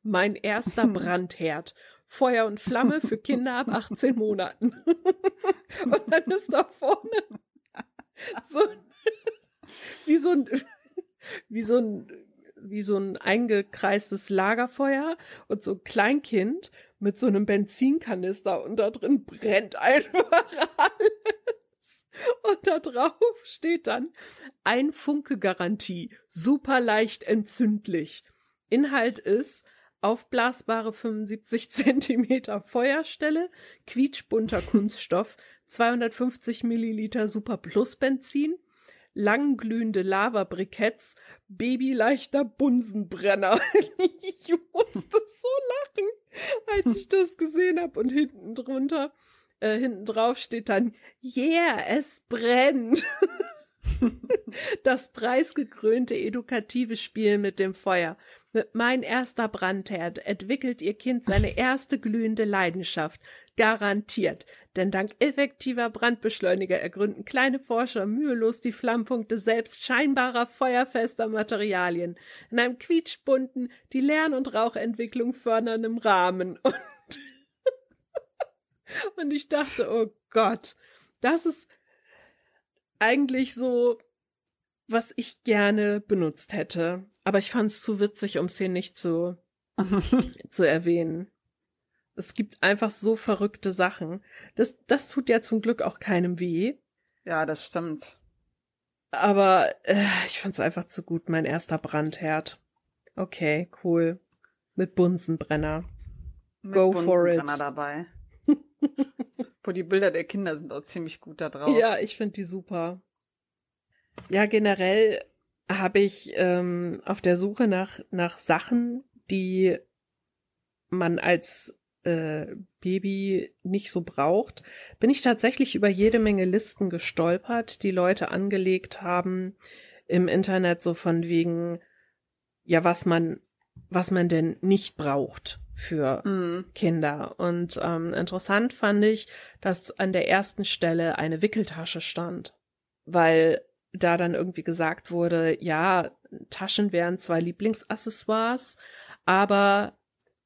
mein erster Brandherd. Feuer und Flamme für Kinder ab 18 Monaten. Und dann ist da vorne so wie so ein wie so ein wie so ein eingekreistes Lagerfeuer und so ein Kleinkind mit so einem Benzinkanister und da drin brennt einfach alles. Und da drauf steht dann ein Funke Garantie, super leicht entzündlich. Inhalt ist aufblasbare 75 Zentimeter Feuerstelle, quietschbunter Kunststoff, 250 Milliliter Super Plus Benzin, langglühende Lava-Briketts, babyleichter Bunsenbrenner. ich musste so lachen, als ich das gesehen habe und hinten drunter, äh, hinten drauf steht dann, yeah, es brennt. das preisgekrönte edukative Spiel mit dem Feuer. Mein erster Brandherd entwickelt Ihr Kind seine erste glühende Leidenschaft. Garantiert. Denn dank effektiver Brandbeschleuniger ergründen kleine Forscher mühelos die Flammpunkte selbst scheinbarer feuerfester Materialien. In einem quietschbunten, die Lern- und Rauchentwicklung förderndem Rahmen. Und, und ich dachte, oh Gott, das ist eigentlich so, was ich gerne benutzt hätte. Aber ich fand es zu witzig, um es hier nicht zu, zu erwähnen. Es gibt einfach so verrückte Sachen. Das, das tut ja zum Glück auch keinem weh. ja, das stimmt. Aber äh, ich fand es einfach zu gut, mein erster Brandherd. Okay, cool. Mit Bunsenbrenner. Mit Go for it. Bunsenbrenner dabei. Wo die Bilder der Kinder sind auch ziemlich gut da drauf. Ja, ich finde die super. Ja, generell habe ich ähm, auf der Suche nach, nach Sachen, die man als äh, Baby nicht so braucht, bin ich tatsächlich über jede Menge Listen gestolpert, die Leute angelegt haben im Internet, so von wegen, ja, was man, was man denn nicht braucht für Mhm. Kinder. Und ähm, interessant fand ich, dass an der ersten Stelle eine Wickeltasche stand, weil da dann irgendwie gesagt wurde, ja, Taschen wären zwei Lieblingsaccessoires, aber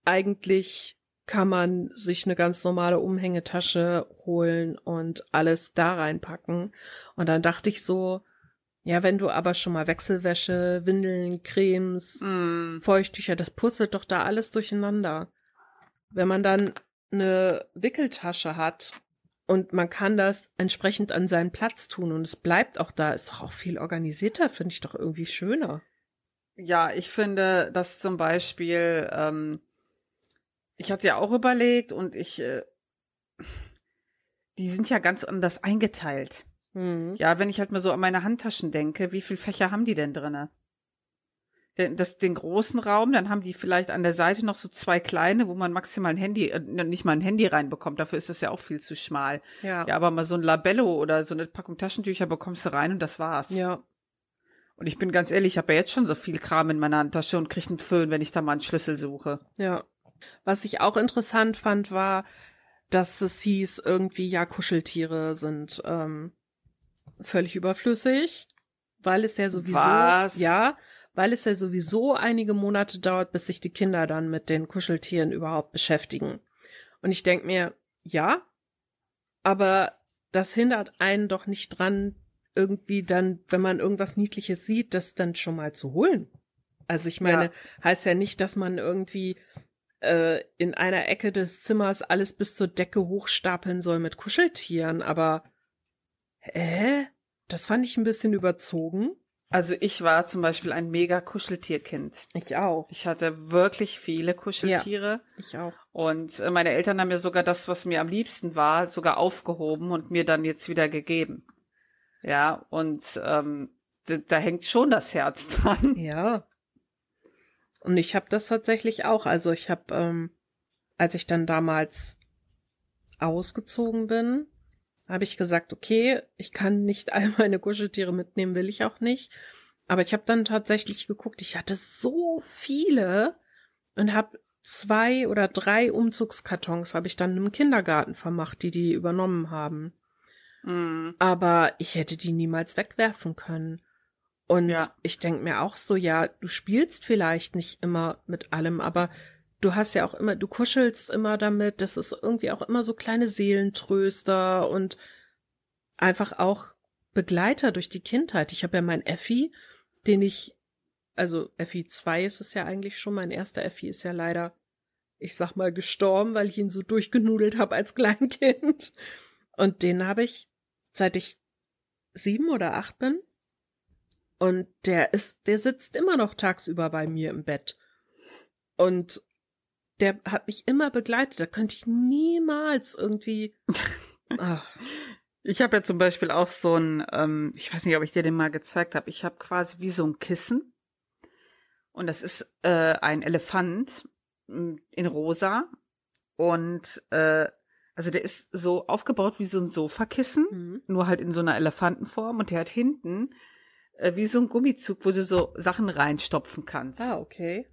eigentlich kann man sich eine ganz normale Umhängetasche holen und alles da reinpacken. Und dann dachte ich so, ja, wenn du aber schon mal Wechselwäsche, Windeln, Cremes, Mhm. Feuchttücher, das puzzelt doch da alles durcheinander. Wenn man dann eine Wickeltasche hat und man kann das entsprechend an seinen Platz tun und es bleibt auch da, ist doch auch viel organisierter, finde ich doch irgendwie schöner. Ja, ich finde, dass zum Beispiel, ähm, ich hatte ja auch überlegt und ich, äh, die sind ja ganz anders eingeteilt. Hm. Ja, wenn ich halt mal so an meine Handtaschen denke, wie viel Fächer haben die denn drinne? Den, das, den großen Raum, dann haben die vielleicht an der Seite noch so zwei kleine, wo man maximal ein Handy, äh, nicht mal ein Handy reinbekommt. Dafür ist das ja auch viel zu schmal. Ja. Ja, aber mal so ein Labello oder so eine Packung Taschentücher bekommst du rein und das war's. ja. Und ich bin ganz ehrlich, ich habe ja jetzt schon so viel Kram in meiner Handtasche und krieg einen Föhn, wenn ich da mal einen Schlüssel suche. Ja. Was ich auch interessant fand, war, dass es hieß, irgendwie, ja, Kuscheltiere sind ähm, völlig überflüssig, weil es ja sowieso, Was? ja, weil es ja sowieso einige Monate dauert, bis sich die Kinder dann mit den Kuscheltieren überhaupt beschäftigen. Und ich denk mir, ja, aber das hindert einen doch nicht dran, irgendwie dann, wenn man irgendwas Niedliches sieht, das dann schon mal zu holen. Also ich meine, Ja. heißt ja nicht, dass man irgendwie äh, in einer Ecke des Zimmers alles bis zur Decke hochstapeln soll mit Kuscheltieren, aber hä? Das fand ich ein bisschen überzogen. Also ich war zum Beispiel ein mega Kuscheltierkind. Ich auch. Ich hatte wirklich viele Kuscheltiere. Ich auch. Und äh, meine Eltern haben mir sogar das, was mir am liebsten war, sogar aufgehoben und mir dann jetzt wieder gegeben. Ja, und ähm, da, da hängt schon das Herz dran. Ja. Und ich habe das tatsächlich auch. Also ich habe, ähm, als ich dann damals ausgezogen bin, habe ich gesagt, okay, ich kann nicht all meine Kuscheltiere mitnehmen, will ich auch nicht. Aber ich habe dann tatsächlich geguckt, ich hatte so viele und habe zwei oder drei Umzugskartons habe ich dann im Kindergarten vermacht, die die übernommen haben. Mm, Aber ich hätte die niemals wegwerfen können. Und Ja. ich denk mir auch so, ja, du spielst vielleicht nicht immer mit allem, aber du hast ja auch immer, du kuschelst immer damit, das ist irgendwie auch immer so kleine Seelentröster und einfach auch Begleiter durch die Kindheit. Ich habe ja meinen Effi, den ich, also Effi 2 ist es ja eigentlich schon, mein erster Effi ist ja leider, ich sag mal, gestorben, weil ich ihn so durchgenudelt habe als Kleinkind. Und den habe ich, seit ich sieben oder acht bin. Und der ist, der sitzt immer noch tagsüber bei mir im Bett. Und der hat mich immer begleitet. Da könnte ich niemals irgendwie. Ach, Ich habe ja zum Beispiel auch so ein, ähm, ich weiß nicht, ob ich dir den mal gezeigt habe. Ich habe quasi wie so ein Kissen. Und das ist äh, ein Elefant m, in rosa. Und äh, also der ist so aufgebaut wie so ein Sofakissen, hm. nur halt in so einer Elefantenform. Und der hat hinten äh, wie so ein Gummizug, wo du so Sachen reinstopfen kannst. Ah, okay.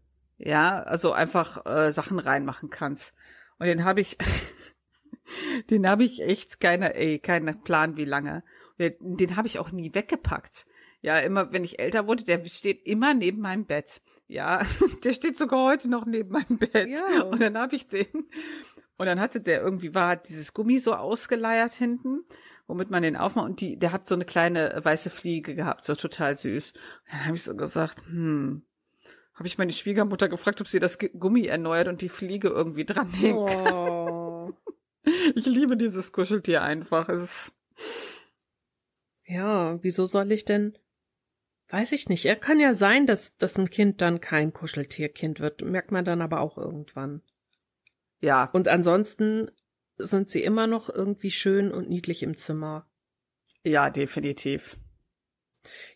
Ja, also einfach äh, Sachen reinmachen kannst. Und den habe ich, den habe ich echt keine, ey, keinen Plan wie lange. Den, den habe ich auch nie weggepackt. Ja, immer, wenn ich älter wurde, der steht immer neben meinem Bett. Ja, der steht sogar heute noch neben meinem Bett. Ja. Und dann habe ich den. Und dann hatte der irgendwie, war dieses Gummi so ausgeleiert hinten, womit man den aufmacht. Und die, der hat so eine kleine weiße Fliege gehabt, so total süß. Und dann habe ich so gesagt, hm, habe ich meine Schwiegermutter gefragt, ob sie das Gummi erneuert und die Fliege irgendwie dran hängt. Oh. Ich liebe dieses Kuscheltier einfach. Es ist, Ja, wieso soll ich denn? Weiß ich nicht. Er kann ja sein, dass, dass ein Kind dann kein Kuscheltierkind wird. Merkt man dann aber auch irgendwann. ja, Und ansonsten sind sie immer noch irgendwie schön und niedlich im Zimmer. ja, definitiv.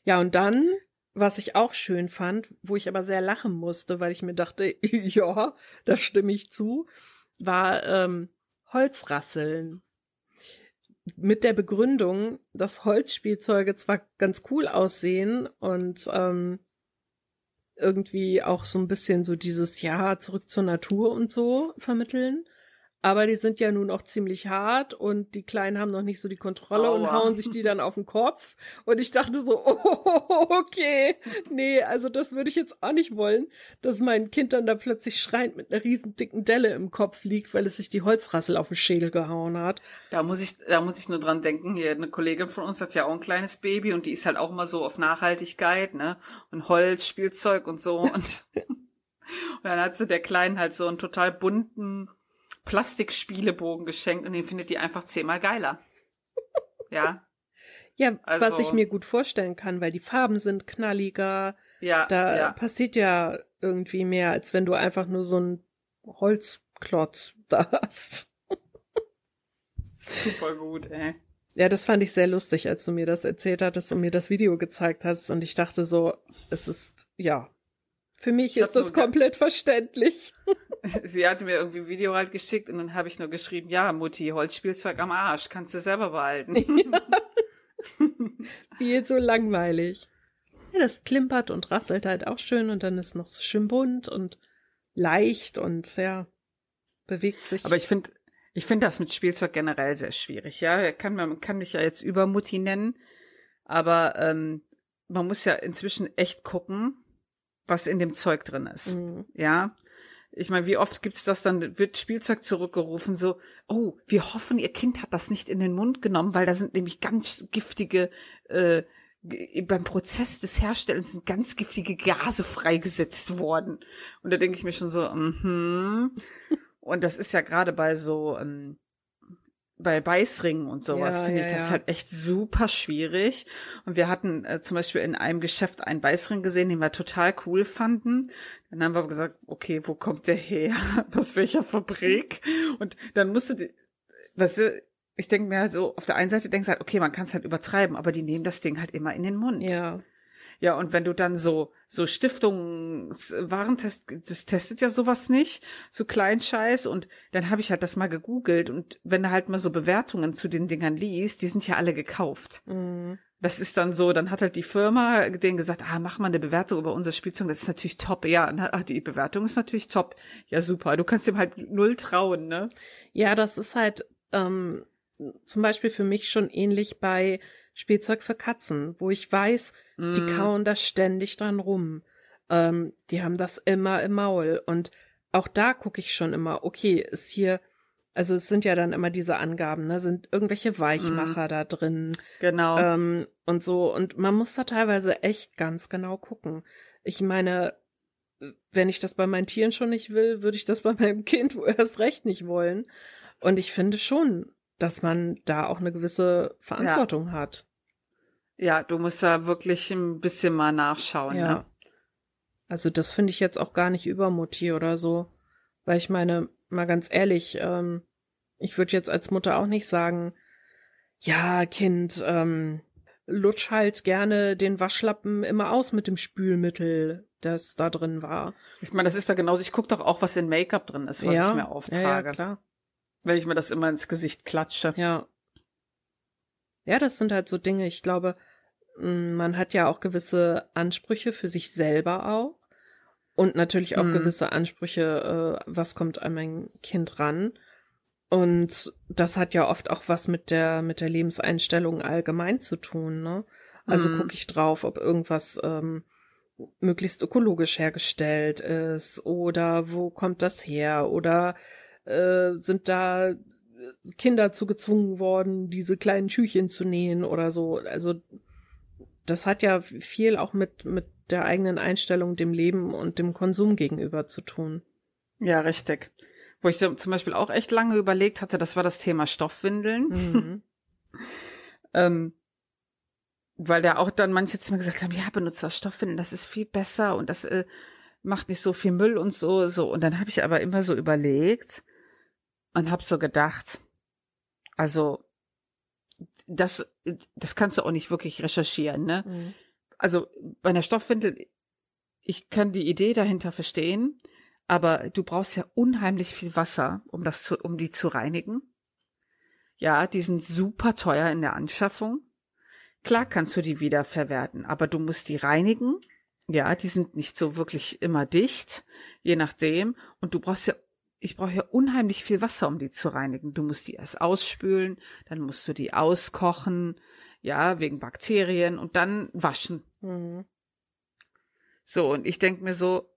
Ja, und dann, was ich auch schön fand, wo ich aber sehr lachen musste, weil ich mir dachte, ja, da stimme ich zu, war ähm, Holzrasseln. Mit der Begründung, dass Holzspielzeuge zwar ganz cool aussehen und ähm, irgendwie auch so ein bisschen so dieses Ja zurück zur Natur und so vermitteln. Aber die sind ja nun auch ziemlich hart und die Kleinen haben noch nicht so die Kontrolle und Aua. hauen sich die dann auf den Kopf. Und ich dachte so, oh, okay, nee, also das würde ich jetzt auch nicht wollen, dass mein Kind dann da plötzlich schreiend mit einer riesen dicken Delle im Kopf liegt, weil es sich die Holzrassel auf den Schädel gehauen hat. Da muss ich, da muss ich nur dran denken. Hier, eine Kollegin von uns hat ja auch ein kleines Baby und die ist halt auch immer so auf Nachhaltigkeit, ne? Und Holz, Spielzeug und so. Und, und dann hat sie der Kleinen halt so einen total bunten Plastikspielebogen geschenkt und den findet die einfach zehnmal geiler. Ja, Ja, was Also- ich mir gut vorstellen kann, weil die Farben sind knalliger. ja, Da ja. passiert ja irgendwie mehr, als wenn du einfach nur so einen Holzklotz da hast. Super gut, ey. Ja, das fand ich sehr lustig, als du mir das erzählt hattest und mir das Video gezeigt hast. Und ich dachte so, es ist, ja. Für mich Ich ist das komplett verständlich. Sie hatte mir irgendwie ein Video halt geschickt und dann habe ich nur geschrieben, ja, Mutti, Holzspielzeug am Arsch, kannst du selber behalten. Viel so langweilig. Ja, das klimpert und rasselt halt auch schön und dann ist noch so schön bunt und leicht und ja, bewegt sich. Aber ich finde, ich finde das mit Spielzeug generell sehr schwierig, ja. Kann man kann mich ja jetzt Übermutti nennen. Aber ähm, man muss ja inzwischen echt gucken, was in dem Zeug drin ist. Mhm. Ja. Ich meine, wie oft gibt's das dann, wird Spielzeug zurückgerufen, so, oh, wir hoffen, ihr Kind hat das nicht in den Mund genommen, weil da sind nämlich ganz giftige, äh, beim Prozess des Herstellens sind ganz giftige Gase freigesetzt worden. Und da denke ich mir schon so, mhm. Und das ist ja gerade bei so, ähm, bei Beißringen und sowas Ja, finde ja, ich das ja. halt echt super schwierig. Und wir hatten äh, zum Beispiel in einem Geschäft einen Beißring gesehen, den wir total cool fanden. Dann haben wir gesagt, okay, wo kommt der her? Aus welcher Fabrik? Und dann musste die, du, ich denke mir so, auf der einen Seite denkst du halt, okay, man kann es halt übertreiben, aber die nehmen das Ding halt immer in den Mund. Ja. Ja, und wenn du dann so, so Stiftungswarentest, das testet ja sowas nicht, so Kleinscheiß, und dann habe ich halt das mal gegoogelt, und wenn du halt mal so Bewertungen zu den Dingern liest, die sind ja alle gekauft. Mhm. Das ist dann so, dann hat halt die Firma denen gesagt, ah, mach mal eine Bewertung über unser Spielzeug, das ist natürlich top. Ja, ah, die Bewertung ist natürlich top. Ja, super. Du kannst dem halt null trauen, ne? Ja, das ist halt ähm, zum Beispiel für mich schon ähnlich bei Spielzeug für Katzen, wo ich weiß, die Mm. kauen da ständig dran rum. Ähm, die haben das immer im Maul. Und auch da gucke ich schon immer, okay, ist hier, also es sind ja dann immer diese Angaben, ne? Sind irgendwelche Weichmacher da drin Genau. ähm, und so. Und man muss da teilweise echt ganz genau gucken. Ich meine, wenn ich das bei meinen Tieren schon nicht will, würde ich das bei meinem Kind erst recht nicht wollen. Und ich finde schon, dass man da auch eine gewisse Verantwortung hat. ja, du musst da wirklich ein bisschen mal nachschauen, Ja. ne? Also das finde ich jetzt auch gar nicht übermutti oder so. Weil ich meine, mal ganz ehrlich, ähm, ich würde jetzt als Mutter auch nicht sagen, ja, Kind, ähm, lutsch halt gerne den Waschlappen immer aus mit dem Spülmittel, das da drin war. Ich meine, das ist ja genauso. Ich gucke doch auch, was in Make-up drin ist, was ja, ich mir Ja, auftrage. ja, klar. Wenn ich mir das immer ins Gesicht klatsche. Ja. Ja, das sind halt so Dinge, ich glaube, mh, man hat ja auch gewisse Ansprüche für sich selber auch. Und natürlich auch Mhm. gewisse Ansprüche, äh, was kommt an mein Kind ran. Und das hat ja oft auch was mit der, mit der Lebenseinstellung allgemein zu tun, ne? Also Mhm. gucke ich drauf, ob irgendwas ähm, möglichst ökologisch hergestellt ist oder wo kommt das her oder äh, sind da Kinder zu gezwungen worden, diese kleinen Schüchchen zu nähen oder so. Also das hat ja viel auch mit, mit der eigenen Einstellung dem Leben und dem Konsum gegenüber zu tun. Ja, richtig. Wo ich zum Beispiel auch echt lange überlegt hatte, das war das Thema Stoffwindeln. Mhm. Ähm, weil da auch dann manche zu mir gesagt haben, ja, benutzt das Stoffwindeln, das ist viel besser und das äh, macht nicht so viel Müll und so, so. Und dann habe ich aber immer so überlegt und habe so gedacht, also das, das kannst du auch nicht wirklich recherchieren, ne? Mhm. also bei einer Stoffwindel, ich kann die Idee dahinter verstehen, aber du brauchst ja unheimlich viel Wasser, um das zu, um die zu reinigen. Ja, die sind super teuer in der Anschaffung. Klar kannst du die wiederverwerten, aber du musst die reinigen. Ja, die sind nicht so wirklich immer dicht, je nachdem. Und du brauchst ja, ich brauche ja unheimlich viel Wasser, um die zu reinigen. Du musst die erst ausspülen, dann musst du die auskochen, ja, wegen Bakterien und dann waschen. Mhm. So, und ich denk mir so,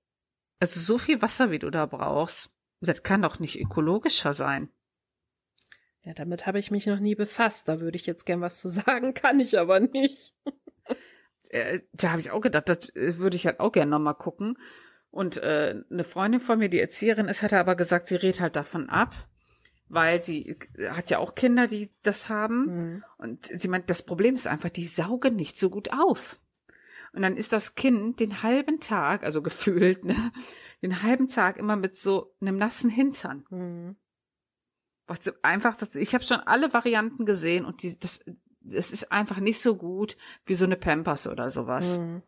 also so viel Wasser, wie du da brauchst, das kann doch nicht ökologischer sein. Ja, damit habe ich mich noch nie befasst. Da würde ich jetzt gern was zu sagen, kann ich aber nicht. Äh, da habe ich auch gedacht, das äh, würde ich halt auch gerne nochmal gucken. Und äh, eine Freundin von mir, die Erzieherin ist, hat aber gesagt, sie rät halt davon ab, weil sie äh, hat ja auch Kinder, die das haben. Mhm. Und sie meint, das Problem ist einfach, die saugen nicht so gut auf. Und dann ist das Kind den halben Tag, also gefühlt, ne, den halben Tag immer mit so einem nassen Hintern. Mhm. Einfach, ich habe schon alle Varianten gesehen und die, das, das ist einfach nicht so gut wie so eine Pampers oder sowas. Mhm.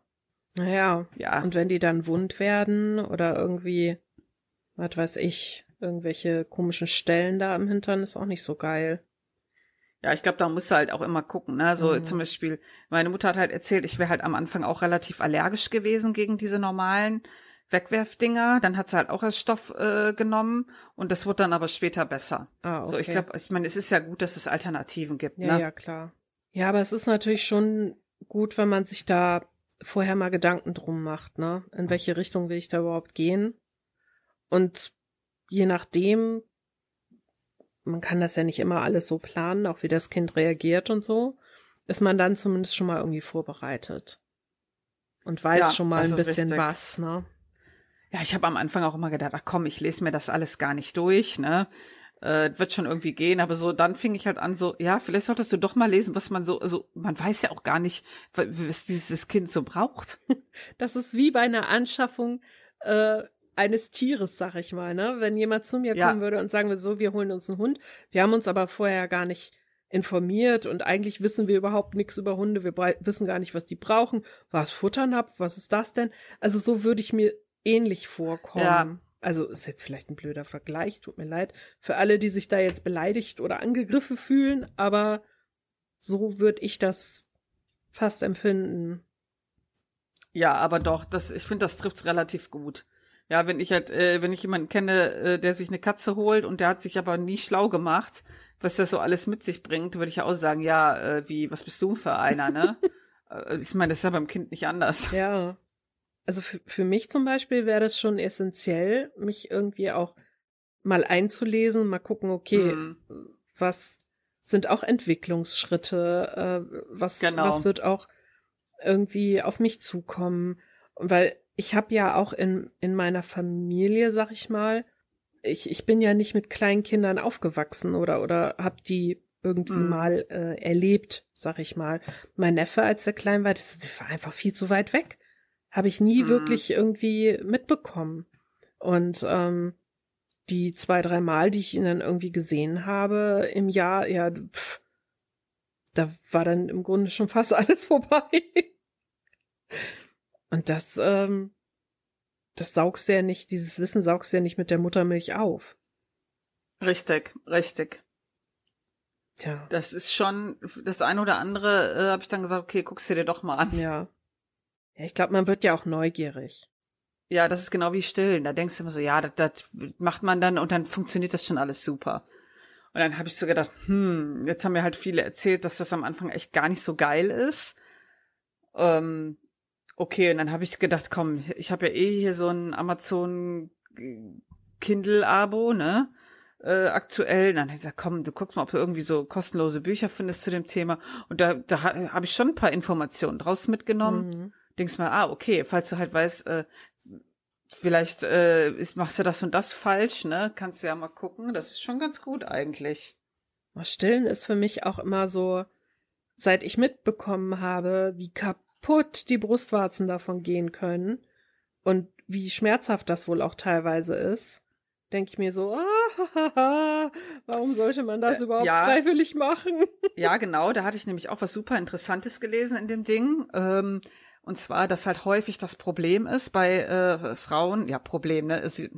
Naja, Ja, und wenn die dann wund werden oder irgendwie, was weiß ich, irgendwelche komischen Stellen da am Hintern, ist auch nicht so geil. ja, ich glaube, da musst du halt auch immer gucken. Ne? So Mhm. zum Beispiel, meine Mutter hat halt erzählt, ich wäre halt am Anfang auch relativ allergisch gewesen gegen diese normalen Wegwerfdinger. Dann hat sie halt auch als Stoff äh, genommen und das wurde dann aber später besser. Ah, okay. So, ich glaube, ich meine, es ist ja gut, dass es Alternativen gibt. Ja, ne? ja, klar. Ja, aber es ist natürlich schon gut, wenn man sich da vorher mal Gedanken drum macht, ne? In welche Richtung will ich da überhaupt gehen? Und je nachdem, man kann das ja nicht immer alles so planen, auch wie das Kind reagiert und so, ist man dann zumindest schon mal irgendwie vorbereitet. Und weiß Ja, schon mal ein bisschen richtig. was, ne? Ja, ich habe am Anfang auch immer gedacht, ach komm, ich lese mir das alles gar nicht durch, ne? Äh, wird schon irgendwie gehen, aber so dann fing ich halt an, so, ja, vielleicht solltest du doch mal lesen, was man so, also man weiß ja auch gar nicht, wa- was dieses Kind so braucht. Das ist wie bei einer Anschaffung äh, eines Tieres, sag ich mal, ne? Wenn jemand zu mir Ja. kommen würde und sagen würde, so, wir holen uns einen Hund, wir haben uns aber vorher gar nicht informiert und eigentlich wissen wir überhaupt nichts über Hunde, wir wissen gar nicht, was die brauchen, was futtern ab, was ist das denn? Also so würde ich mir ähnlich vorkommen. Ja. Also ist jetzt vielleicht ein blöder Vergleich, tut mir leid, für alle, die sich da jetzt beleidigt oder angegriffen fühlen, aber so würde ich das fast empfinden. Ja, aber doch, das, ich finde, das trifft's relativ gut. Ja, wenn ich halt, äh, wenn ich jemanden kenne, äh, der sich eine Katze holt und der hat sich aber nie schlau gemacht, was das so alles mit sich bringt, würde ich ja auch sagen, ja, äh, wie, was bist du für einer, ne? Äh, ich meine, das ist ja beim Kind nicht anders. Ja. Also für, für mich zum Beispiel wäre das schon essentiell, mich irgendwie auch mal einzulesen, mal gucken, okay, Mhm. was sind auch Entwicklungsschritte, äh, was, Genau. was wird auch irgendwie auf mich zukommen. Weil ich habe ja auch in, in meiner Familie, sag ich mal, ich, ich bin ja nicht mit kleinen Kindern aufgewachsen oder, oder habe die irgendwie Mhm. mal äh, erlebt, sag ich mal. Mein Neffe, als er klein war, das war einfach viel zu weit weg. Habe ich nie Mhm. wirklich irgendwie mitbekommen. Und ähm, die zwei, drei Mal, die ich ihn dann irgendwie gesehen habe im Jahr, ja, pff, da war dann im Grunde schon fast alles vorbei. Und das, ähm, das saugst du ja nicht, dieses Wissen saugst du ja nicht mit der Muttermilch auf. Richtig, richtig. Tja, Das ist schon, das eine oder andere äh, habe ich dann gesagt, okay, guck's dir doch mal an. ja. Ja, ich glaube, man wird ja auch neugierig. Ja, das ist genau wie Stillen. Da denkst du immer so, ja, das, das macht man dann und dann funktioniert das schon alles super. Und dann habe ich so gedacht, hm, jetzt haben mir halt viele erzählt, dass das am Anfang echt gar nicht so geil ist. Ähm, okay, und dann habe ich gedacht, komm, ich habe ja eh hier so ein Amazon Kindle-Abo, ne? Äh, aktuell. Und dann habe ich gesagt, komm, du guckst mal, ob du irgendwie so kostenlose Bücher findest zu dem Thema. Und da, da ha- habe ich schon ein paar Informationen draus mitgenommen Mhm. Denkst mal, ah, okay, falls du halt weißt, äh, vielleicht äh, ist, machst du das und das falsch, ne? Kannst du ja mal gucken. Das ist schon ganz gut eigentlich. Stillen ist für mich auch immer so, seit ich mitbekommen habe, wie kaputt die Brustwarzen davon gehen können und wie schmerzhaft das wohl auch teilweise ist, denke ich mir so, ah, warum sollte man das Äh, überhaupt ja. freiwillig machen? Ja, genau, da hatte ich nämlich auch was super Interessantes gelesen in dem Ding. Ähm, und zwar, dass halt häufig das Problem ist bei äh, Frauen, ja, Problem, ne, ist,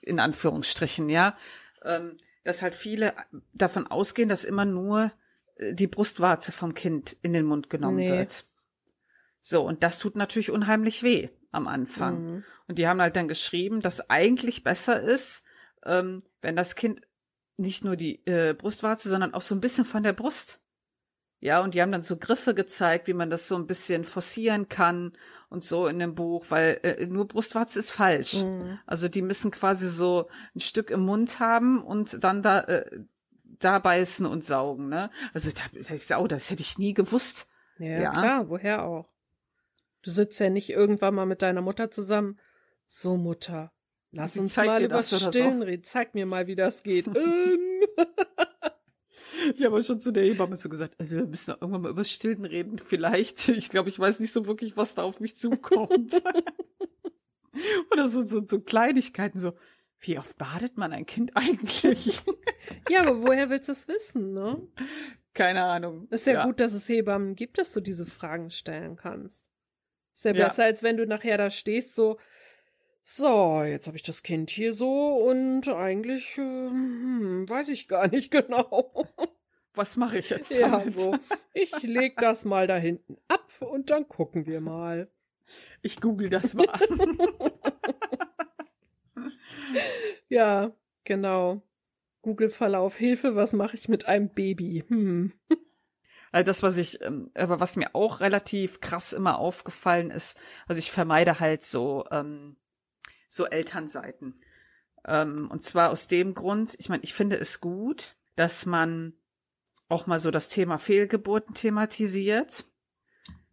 in Anführungsstrichen, ja, ähm, dass halt viele davon ausgehen, dass immer nur äh, die Brustwarze vom Kind in den Mund genommen Nee. wird. So, und das tut natürlich unheimlich weh am Anfang. Mhm. Und die haben halt dann geschrieben, dass eigentlich besser ist, ähm, wenn das Kind nicht nur die äh, Brustwarze, sondern auch so ein bisschen von der Brust. Ja, und die haben dann so Griffe gezeigt, wie man das so ein bisschen forcieren kann und so in dem Buch, weil äh, nur Brustwarze ist falsch. Mhm. Also die müssen quasi so ein Stück im Mund haben und dann da äh, da beißen und saugen, ne? Also da, da ich oh, das hätte ich nie gewusst. Ja, Ja. klar, woher auch? Du sitzt ja nicht irgendwann mal mit deiner Mutter zusammen. So, Mutter, lass uns mal über. Stillen reden. Zeig mir mal, wie das geht. Ich habe schon zu der Hebamme so gesagt, also wir müssen irgendwann mal über das Stillen reden, vielleicht. Ich glaube, ich weiß nicht so wirklich, was da auf mich zukommt. Oder so, so, so Kleinigkeiten, so, wie oft badet man ein Kind eigentlich? Ja, aber woher willst du es wissen, ne? Keine Ahnung. Ist ja, gut, dass es Hebammen gibt, dass du diese Fragen stellen kannst. Ist ja, Ja. besser, als wenn du nachher da stehst, so, so, jetzt habe ich das Kind hier so und eigentlich, äh, hm, weiß ich gar nicht genau. Was mache ich jetzt ja, damit? so, ich leg das mal da hinten ab und dann gucken wir mal. Ich google das mal. Ja, genau. Google-Verlauf, Hilfe, was mache ich mit einem Baby? Hm. Also das, was ich, ähm, aber was mir auch relativ krass immer aufgefallen ist, also ich vermeide halt so, ähm, so Elternseiten. Ähm, und zwar aus dem Grund, ich meine, ich finde es gut, dass man auch mal so das Thema Fehlgeburten thematisiert.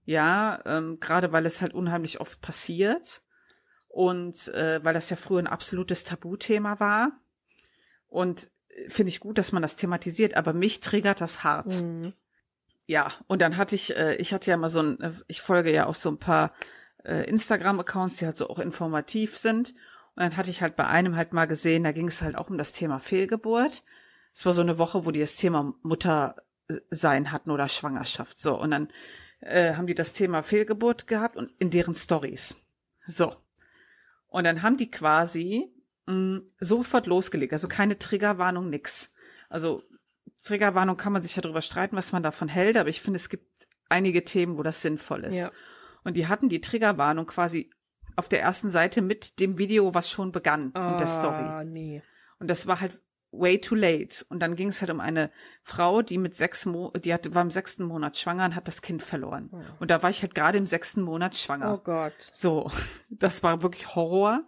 Ja, ähm, gerade weil es halt unheimlich oft passiert und äh, weil das ja früher ein absolutes Tabuthema war. Und äh, finde ich gut, dass man das thematisiert, aber mich triggert das hart. Mhm. Ja, und dann hatte ich, äh, ich hatte ja mal so ein, äh, ich folge ja auch so ein paar äh, Instagram-Accounts, die halt so auch informativ sind. Und dann hatte ich halt bei einem halt mal gesehen, da ging es halt auch um das Thema Fehlgeburt. Es war so eine Woche, wo die das Thema Mutter sein hatten oder Schwangerschaft. So, und dann äh, haben die das Thema Fehlgeburt gehabt und in deren Stories. So. Und dann haben die quasi mh, mm, sofort losgelegt. Also keine Triggerwarnung, nix. Also Triggerwarnung kann man sich ja darüber streiten, was man davon hält, aber ich finde, es gibt einige Themen, wo das sinnvoll ist. Ja. Und die hatten die Triggerwarnung quasi auf der ersten Seite mit dem Video, was schon begann oh, mit der Story. Ah, Nee. Und das war halt way too late. Und dann ging es halt um eine Frau, die mit sechs Mo die hat, war im sechsten Monat schwanger und hat das Kind verloren. Oh. Und da war ich halt gerade im sechsten Monat schwanger. Oh Gott. So, das war wirklich Horror.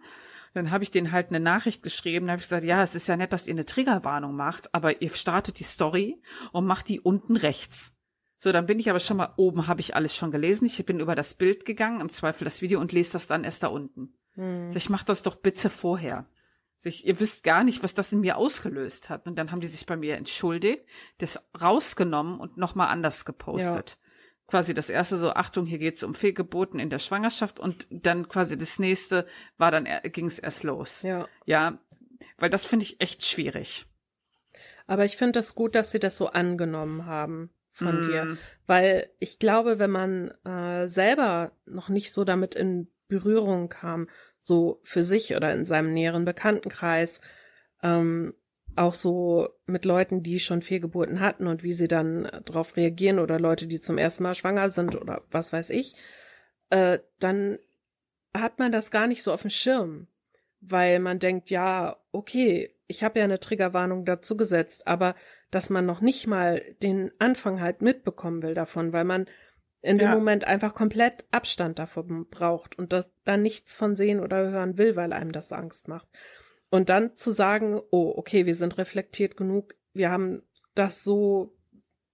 Dann habe ich denen halt eine Nachricht geschrieben, da habe ich gesagt, ja, es ist ja nett, dass ihr eine Triggerwarnung macht, aber ihr startet die Story und macht die unten rechts. So, dann bin ich aber schon mal oben, habe ich alles schon gelesen. Ich bin über das Bild gegangen, im Zweifel das Video und lese das dann erst da unten. Hm. So, ich mache das doch bitte vorher. Sich, ihr wisst gar nicht, was das in mir ausgelöst hat. Und dann haben die sich bei mir entschuldigt, das rausgenommen und nochmal anders gepostet. Ja. Quasi das erste so, Achtung, hier geht's um Fehlgeburten in der Schwangerschaft und dann quasi das nächste war dann, ging's erst los. Ja. Ja, weil das finde ich echt schwierig. Aber ich finde das gut, dass sie das so angenommen haben von mm. dir. Weil ich glaube, wenn man äh, selber noch nicht so damit in Berührung kam so für sich oder in seinem näheren Bekanntenkreis, ähm, auch so mit Leuten, die schon Fehlgeburten hatten und wie sie dann darauf reagieren oder Leute, die zum ersten Mal schwanger sind oder was weiß ich, äh, dann hat man das gar nicht so auf dem Schirm, weil man denkt, ja, okay, ich habe ja eine Triggerwarnung dazu gesetzt, aber dass man noch nicht mal den Anfang halt mitbekommen will davon, weil man in dem ja. Moment einfach komplett Abstand davon braucht und das dann nichts von sehen oder hören will, weil einem das Angst macht. Und dann zu sagen, oh, okay, wir sind reflektiert genug, wir haben das so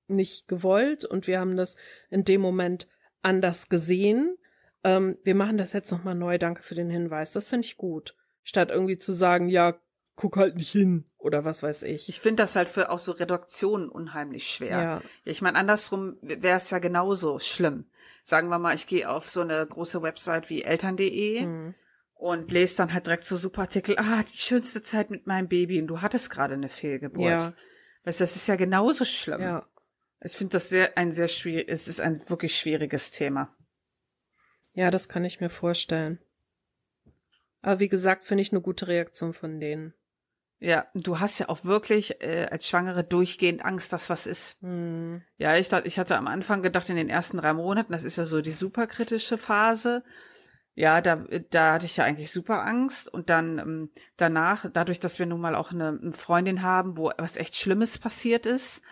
nicht gewollt und wir haben das in dem Moment anders gesehen. Ähm, wir machen das jetzt nochmal neu, danke für den Hinweis. Das finde ich gut. Statt irgendwie zu sagen, ja, guck halt nicht hin oder was weiß ich. Ich finde das halt für auch so Reduktionen unheimlich schwer. Ja. Ich meine, andersrum wäre es ja genauso schlimm. Sagen wir mal, ich gehe auf so eine große Website wie eltern.de mhm. und lese dann halt direkt so super Artikel, ah, die schönste Zeit mit meinem Baby und du hattest gerade eine Fehlgeburt. Ja. Weißt du, das ist ja genauso schlimm. Ja. Ich finde das sehr, ein sehr schwierig, es ist ein wirklich schwieriges Thema. Ja, das kann ich mir vorstellen. Aber wie gesagt, finde ich eine gute Reaktion von denen. Ja, du hast ja auch wirklich äh, als Schwangere durchgehend Angst, dass was ist. Hm. Ja, ich, ich hatte am Anfang gedacht, in den ersten drei Monaten, das ist ja so die superkritische Phase. Ja, da, da hatte ich ja eigentlich super Angst. Und dann ähm, danach, dadurch, dass wir nun mal auch eine, eine Freundin haben, wo was echt Schlimmes passiert ist,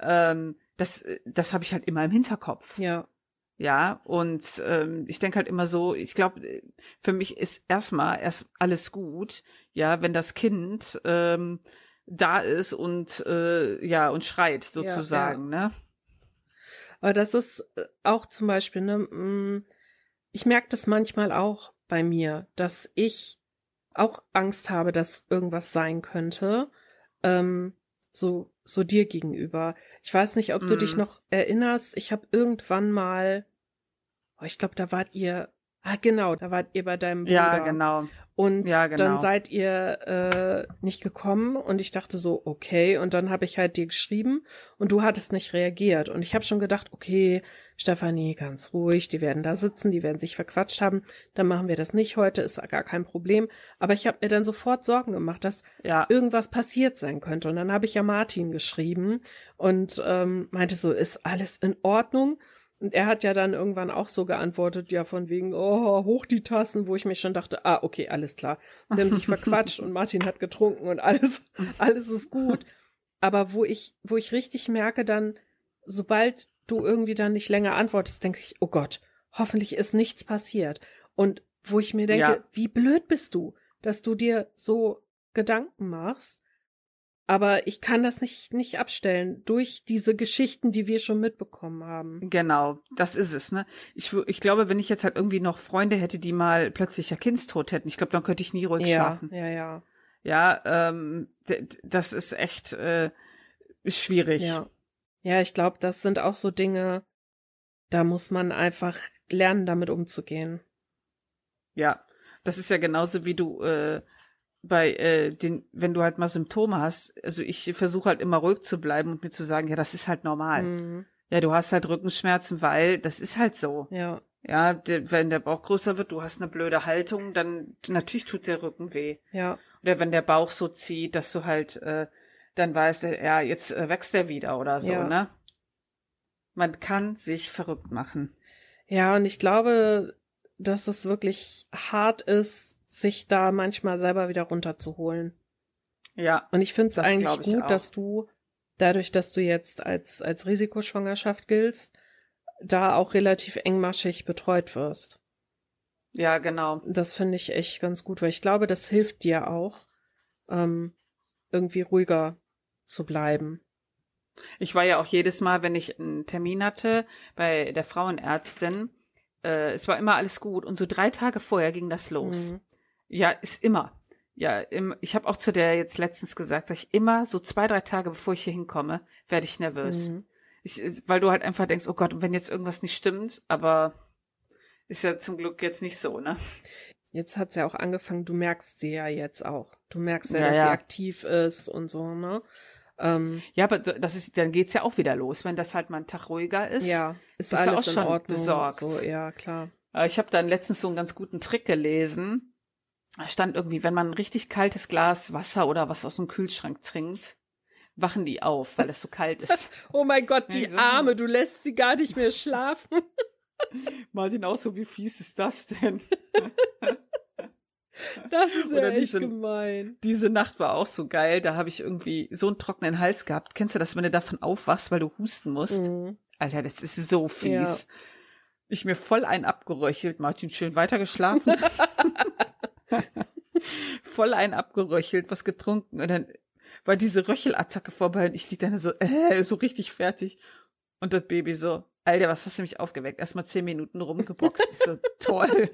ähm, das, das habe ich halt immer im Hinterkopf. Ja. Ja, und ähm, ich denke halt immer so, ich glaube, für mich ist erstmal erst alles gut, ja, wenn das Kind ähm, da ist und äh, ja und schreit sozusagen, ja, ja. ne? Aber das ist äh, auch zum Beispiel, ne, mm, ich merke das manchmal auch bei mir, dass ich auch Angst habe, dass irgendwas sein könnte, ähm, so so dir gegenüber. Ich weiß nicht, ob mm. du dich mhm. noch erinnerst. Ich habe irgendwann mal, oh, ich glaube, da wart ihr, ah genau, da wart ihr bei deinem Bruder. Ja, genau. Und ja, genau. dann seid ihr äh, nicht gekommen und ich dachte so, okay. Und dann habe ich halt dir geschrieben und du hattest nicht reagiert. Und ich habe schon gedacht, okay, Stefanie, ganz ruhig, die werden da sitzen, die werden sich verquatscht haben. Dann machen wir das nicht heute, ist gar kein Problem. Aber ich habe mir dann sofort Sorgen gemacht, dass ja. irgendwas passiert sein könnte. Und dann habe ich ja Martin geschrieben und ähm, meinte so, ist alles in Ordnung? Und er hat ja dann irgendwann auch so geantwortet, ja, von wegen, oh, hoch die Tassen, wo ich mich schon dachte, ah, okay, alles klar. Sie haben sich verquatscht und Martin hat getrunken und alles, alles ist gut. Aber wo ich, wo ich richtig merke dann, sobald du irgendwie dann nicht länger antwortest, denke ich, oh Gott, hoffentlich ist nichts passiert. Und wo ich mir denke, Ja. wie blöd bist du, dass du dir so Gedanken machst. Aber ich kann das nicht, nicht abstellen durch diese Geschichten, die wir schon mitbekommen haben. Genau, das ist es, ne? Ich, ich glaube, wenn ich jetzt halt irgendwie noch Freunde hätte, die mal plötzlich ja Kindstod hätten, ich glaube, dann könnte ich nie ruhig ja, schlafen. ja, ja, Ja, ähm, das ist echt äh, schwierig. ja. Ja, ich glaube, das sind auch so Dinge, da muss man einfach lernen, damit umzugehen. Ja, das ist ja genauso wie du äh, bei äh, den, wenn du halt mal Symptome hast. Also ich versuche halt immer ruhig zu bleiben und mir zu sagen, ja, das ist halt normal. Mhm. Ja, du hast halt Rückenschmerzen, weil das ist halt so. Ja, Ja, der, wenn der Bauch größer wird, du hast eine blöde Haltung, dann natürlich tut der Rücken weh. ja, Oder wenn der Bauch so zieht, dass du halt äh, dann weißt, ja, jetzt äh, wächst er wieder oder so, Ja. ne? Man kann sich verrückt machen. ja. Und ich glaube, dass es wirklich hart ist, sich da manchmal selber wieder runterzuholen. Ja, Und ich finde es eigentlich ich gut, auch. dass du, dadurch, dass du jetzt als, als Risikoschwangerschaft giltst, da auch relativ engmaschig betreut wirst. ja, genau. Das finde ich echt ganz gut, weil ich glaube, das hilft dir auch, ähm, irgendwie ruhiger zu bleiben. Ich war ja auch jedes Mal, wenn ich einen Termin hatte bei der Frauenärztin, äh, es war immer alles gut. Und so drei Tage vorher ging das los. Mhm. Ja, ist immer. Ja, im, ich habe auch zu der jetzt letztens gesagt, sag ich immer so zwei, drei Tage bevor ich hier hinkomme, werde ich nervös. Mhm. Ich, weil du halt einfach denkst, oh Gott, wenn jetzt irgendwas nicht stimmt, aber ist ja zum Glück jetzt nicht so, ne? Jetzt hat's ja auch angefangen, du merkst sie ja jetzt auch. Du merkst ja, Ja, dass sie aktiv ist und so, ne? Ähm, Ja, aber das ist, dann geht's ja auch wieder los, wenn das halt mal einen Tag ruhiger ist. ja, ist alles auch in schon Ordnung. besorgt. So, ja, klar. Aber ich habe dann letztens so einen ganz guten Trick gelesen. Da stand irgendwie, wenn man ein richtig kaltes Glas Wasser oder was aus dem Kühlschrank trinkt, wachen die auf, weil es so kalt ist. Oh mein Gott, die Ja, so- Arme, du lässt sie gar nicht mehr schlafen. Martin auch so, wie fies ist das denn? Das ist ja Oder echt diese- gemein. Diese Nacht war auch so geil. Da habe ich irgendwie so einen trockenen Hals gehabt. Kennst du das, wenn du davon aufwachst, weil du husten musst? Mhm. Alter, das ist so fies. Ich mir voll ein abgeröchelt. Martin schön weitergeschlafen. Voll ein abgeröchelt, was getrunken. Und dann war diese Röchelattacke vorbei und ich lieg dann so, äh, so richtig fertig. Und das Baby so, Alter, was hast du mich aufgeweckt? Erstmal zehn Minuten rumgeboxt. Ich so, toll.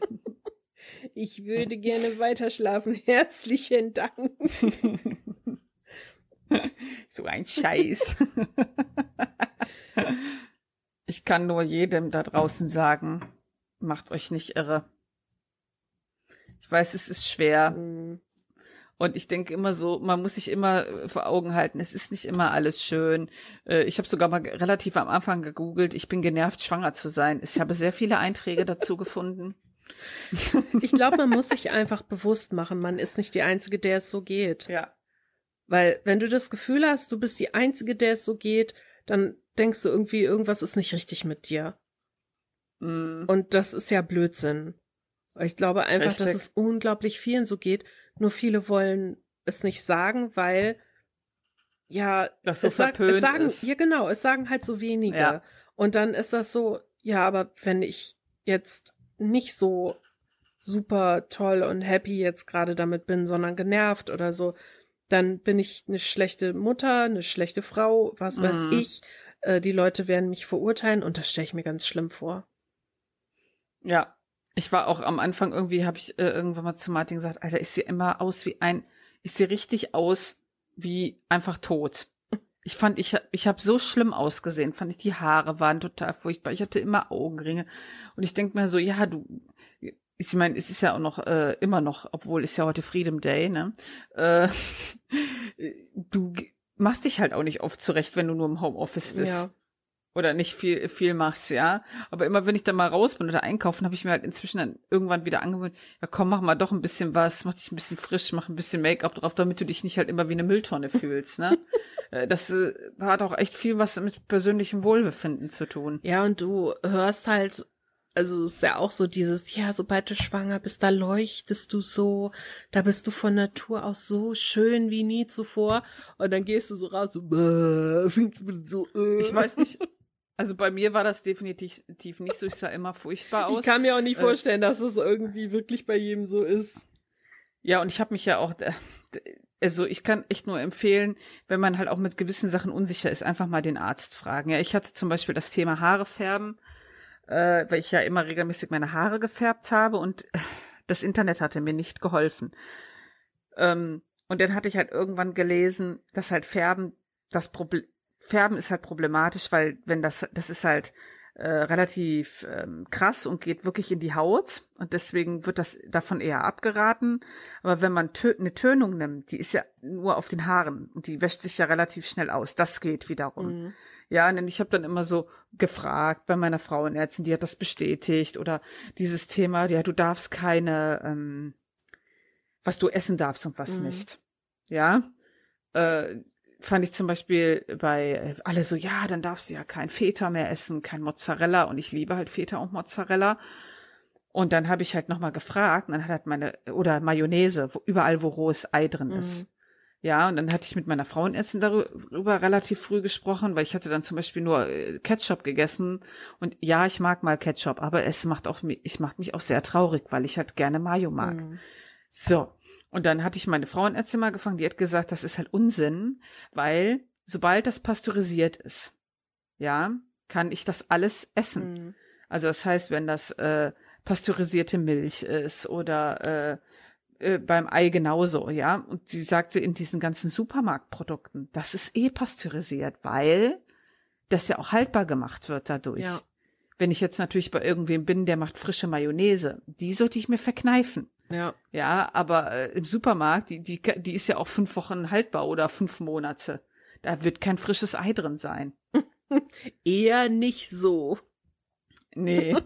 Ich würde gerne weiter schlafen. Herzlichen Dank. so ein Scheiß. ich kann nur jedem da draußen sagen, macht euch nicht irre. Ich weiß, es ist schwer. Mhm. Und ich denke immer so, man muss sich immer äh, vor Augen halten, es ist nicht immer alles schön. Äh, Ich habe sogar mal relativ am Anfang gegoogelt, ich bin genervt, schwanger zu sein. Ich habe sehr viele Einträge dazu gefunden. Ich glaube, man muss sich einfach bewusst machen, man ist nicht die Einzige, der es so geht. Ja. Weil wenn du das Gefühl hast, du bist die Einzige, der es so geht, dann denkst du irgendwie, irgendwas ist nicht richtig mit dir. Mm. Und das ist ja Blödsinn. Ich glaube einfach, dass Richtig. es unglaublich vielen so geht. Nur viele wollen es nicht sagen, weil ja, Das so es, sag, es sagen, ist. ja genau, es sagen halt so wenige. Ja. Und dann ist das so, ja, aber wenn ich jetzt nicht so super toll und happy jetzt gerade damit bin, sondern genervt oder so, dann bin ich eine schlechte Mutter, eine schlechte Frau, was weiß Mhm. ich. Äh, die Leute werden mich verurteilen und das stelle ich mir ganz schlimm vor. Ja, ich war auch am Anfang irgendwie, habe ich äh, irgendwann mal zu Martin gesagt, Alter, ich sehe immer aus wie ein, ich sehe richtig aus wie einfach tot. Ich fand, ich, ich habe so schlimm ausgesehen, fand ich, die Haare waren total furchtbar. Ich hatte immer Augenringe. Und ich denk mir so, ja, du, ich meine, es ist ja auch noch, äh, immer noch, obwohl ist ja heute Freedom Day, ne? Äh, du machst dich halt auch nicht oft zurecht, wenn du nur im Homeoffice bist Ja. Oder nicht viel viel machst, ja. Aber immer wenn ich dann mal raus bin oder einkaufen, habe ich mir halt inzwischen dann irgendwann wieder angewöhnt, ja komm, mach mal doch ein bisschen was, mach dich ein bisschen frisch, mach ein bisschen Make-up drauf, damit du dich nicht halt immer wie eine Mülltonne fühlst, ne? Äh, das äh, hat auch echt viel was mit persönlichem Wohlbefinden zu tun. Ja, und du hörst halt, also es ist ja auch so dieses, ja, sobald du schwanger bist, da leuchtest du so, da bist du von Natur aus so schön wie nie zuvor. Und dann gehst du so raus, so, "Bäh, ich bin so, äh. Ich weiß nicht, Also bei mir war das definitiv nicht so. Ich sah immer furchtbar aus. Ich kann mir auch nicht äh, vorstellen, äh, dass es irgendwie wirklich bei jedem so ist. Ja, und ich habe mich ja auch, also ich kann echt nur empfehlen, wenn man halt auch mit gewissen Sachen unsicher ist, einfach mal den Arzt fragen. Ja, ich hatte zum Beispiel das Thema Haare färben, äh, weil ich ja immer regelmäßig meine Haare gefärbt habe und das Internet hatte mir nicht geholfen. Ähm, und dann hatte ich halt irgendwann gelesen, dass halt Färben das Problem Färben ist halt problematisch, weil wenn das, das ist halt äh, relativ ähm, krass und geht wirklich in die Haut und deswegen wird das davon eher abgeraten. Aber wenn man tö eine Tönung nimmt, die ist ja nur auf den Haaren und die wäscht sich ja relativ schnell aus. Das geht wiederum. Mhm. Ja, und ich habe dann immer so gefragt bei meiner Frauenärztin, die hat das bestätigt oder dieses Thema, ja, du darfst keine, ähm, was du essen darfst und was mhm. nicht. Ja, äh, fand ich zum Beispiel bei äh, alle so, ja, dann darfst du ja kein Feta mehr essen, kein Mozzarella und ich liebe halt Feta und Mozzarella. Und dann habe ich halt nochmal gefragt und dann hat halt meine, oder Mayonnaise, wo, überall, wo rohes Ei drin mhm. ist. Ja, und dann hatte ich mit meiner Frauenärztin darüber relativ früh gesprochen, weil ich hatte dann zum Beispiel nur äh, Ketchup gegessen. Und ja, ich mag mal Ketchup, aber es macht auch, ich macht mich auch sehr traurig, weil ich halt gerne Mayo mag. Mhm. So. Und dann hatte ich meine Frauenärztin mal gefangen, die hat gesagt, das ist halt Unsinn, weil sobald das pasteurisiert ist, ja, kann ich das alles essen. Mhm. Also das heißt, wenn das äh, pasteurisierte Milch ist oder äh, äh, beim Ei genauso, ja. Und sie sagte in diesen ganzen Supermarktprodukten, das ist eh pasteurisiert, weil das ja auch haltbar gemacht wird dadurch. Ja. Wenn ich jetzt natürlich bei irgendwem bin, der macht frische Mayonnaise, die sollte ich mir verkneifen. Ja. Ja, aber äh, im Supermarkt, die, die, die ist ja auch fünf Wochen haltbar oder fünf Monate. Da wird kein frisches Ei drin sein. Eher nicht so. Nee.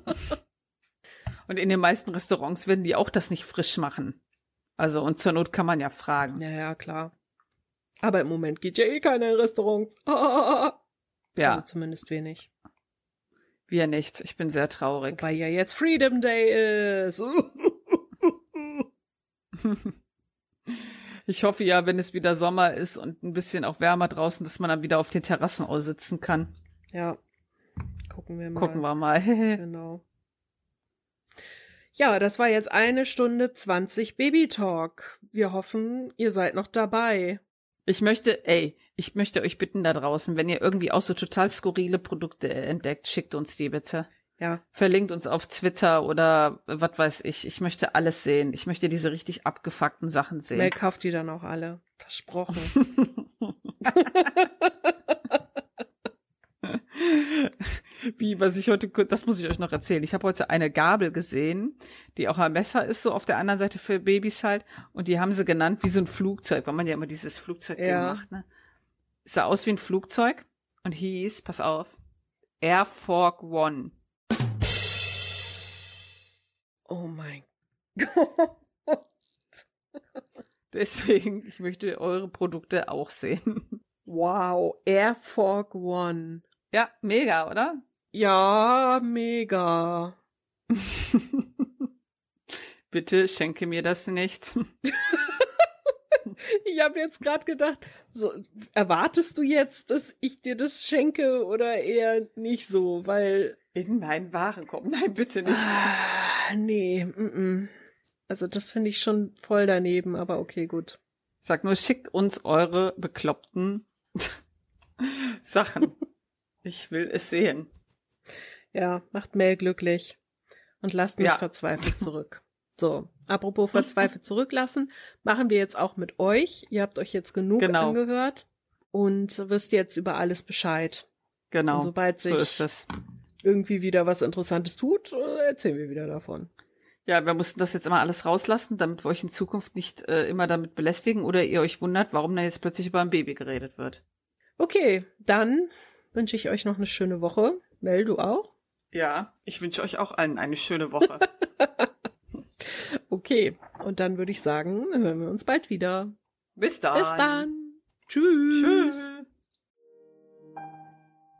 und in den meisten Restaurants werden die auch das nicht frisch machen. Also, und zur Not kann man ja fragen. Ja, ja, klar. Aber im Moment geht ja eh keine Restaurants. Ah. Ja. Also zumindest wenig. Wir nicht. Ich bin sehr traurig. Weil ja jetzt Freedom Day ist. Ich hoffe ja, wenn es wieder Sommer ist und ein bisschen auch wärmer draußen, dass man dann wieder auf den Terrassen aussitzen kann. Ja. Gucken wir mal. Gucken wir mal. genau. Ja, das war jetzt eine Stunde 20 Baby Talk. Wir hoffen, ihr seid noch dabei. Ich möchte, ey, ich möchte euch bitten da draußen, wenn ihr irgendwie auch so total skurrile Produkte entdeckt, schickt uns die bitte. Ja. Verlinkt uns auf Twitter oder was weiß ich. Ich möchte alles sehen. Ich möchte diese richtig abgefuckten Sachen sehen. Mel kauft die dann auch alle. Versprochen. Wie, was ich heute, das muss ich euch noch erzählen. Ich habe heute eine Gabel gesehen, die auch ein Messer ist, so auf der anderen Seite für Babys halt. Und die haben sie genannt wie so ein Flugzeug, weil man ja immer dieses Flugzeug ja. macht, ne? Es sah aus wie ein Flugzeug und hieß, pass auf, Air Fork One. Oh mein Gott. Deswegen, ich möchte eure Produkte auch sehen. Wow, Air Fork One. Ja, mega, oder? Ja, mega. Bitte schenke mir das nicht. ich habe jetzt gerade gedacht, so erwartest du jetzt, dass ich dir das schenke oder eher nicht so, weil in meinen Warenkorb. Nein, bitte nicht. Ah, nee, mm -mm. also das finde ich schon voll daneben, aber okay, gut. Sag nur, schickt uns eure bekloppten Sachen. Ich will es sehen. Ja, macht Mel glücklich und lasst mich ja. verzweifelt zurück. So, apropos verzweifelt zurücklassen, machen wir jetzt auch mit euch. Ihr habt euch jetzt genug genau. angehört und wisst jetzt über alles Bescheid. Genau. Und sobald sich so irgendwie wieder was Interessantes tut, äh, erzählen wir wieder davon. Ja, wir mussten das jetzt immer alles rauslassen, damit wir euch in Zukunft nicht äh, immer damit belästigen oder ihr euch wundert, warum dann jetzt plötzlich über ein Baby geredet wird. Okay, dann wünsche ich euch noch eine schöne Woche. Mel, du auch? Ja, ich wünsche euch auch allen eine schöne Woche. okay, und dann würde ich sagen, hören wir uns bald wieder. Bis dann. Bis dann. Tschüss. Tschüss.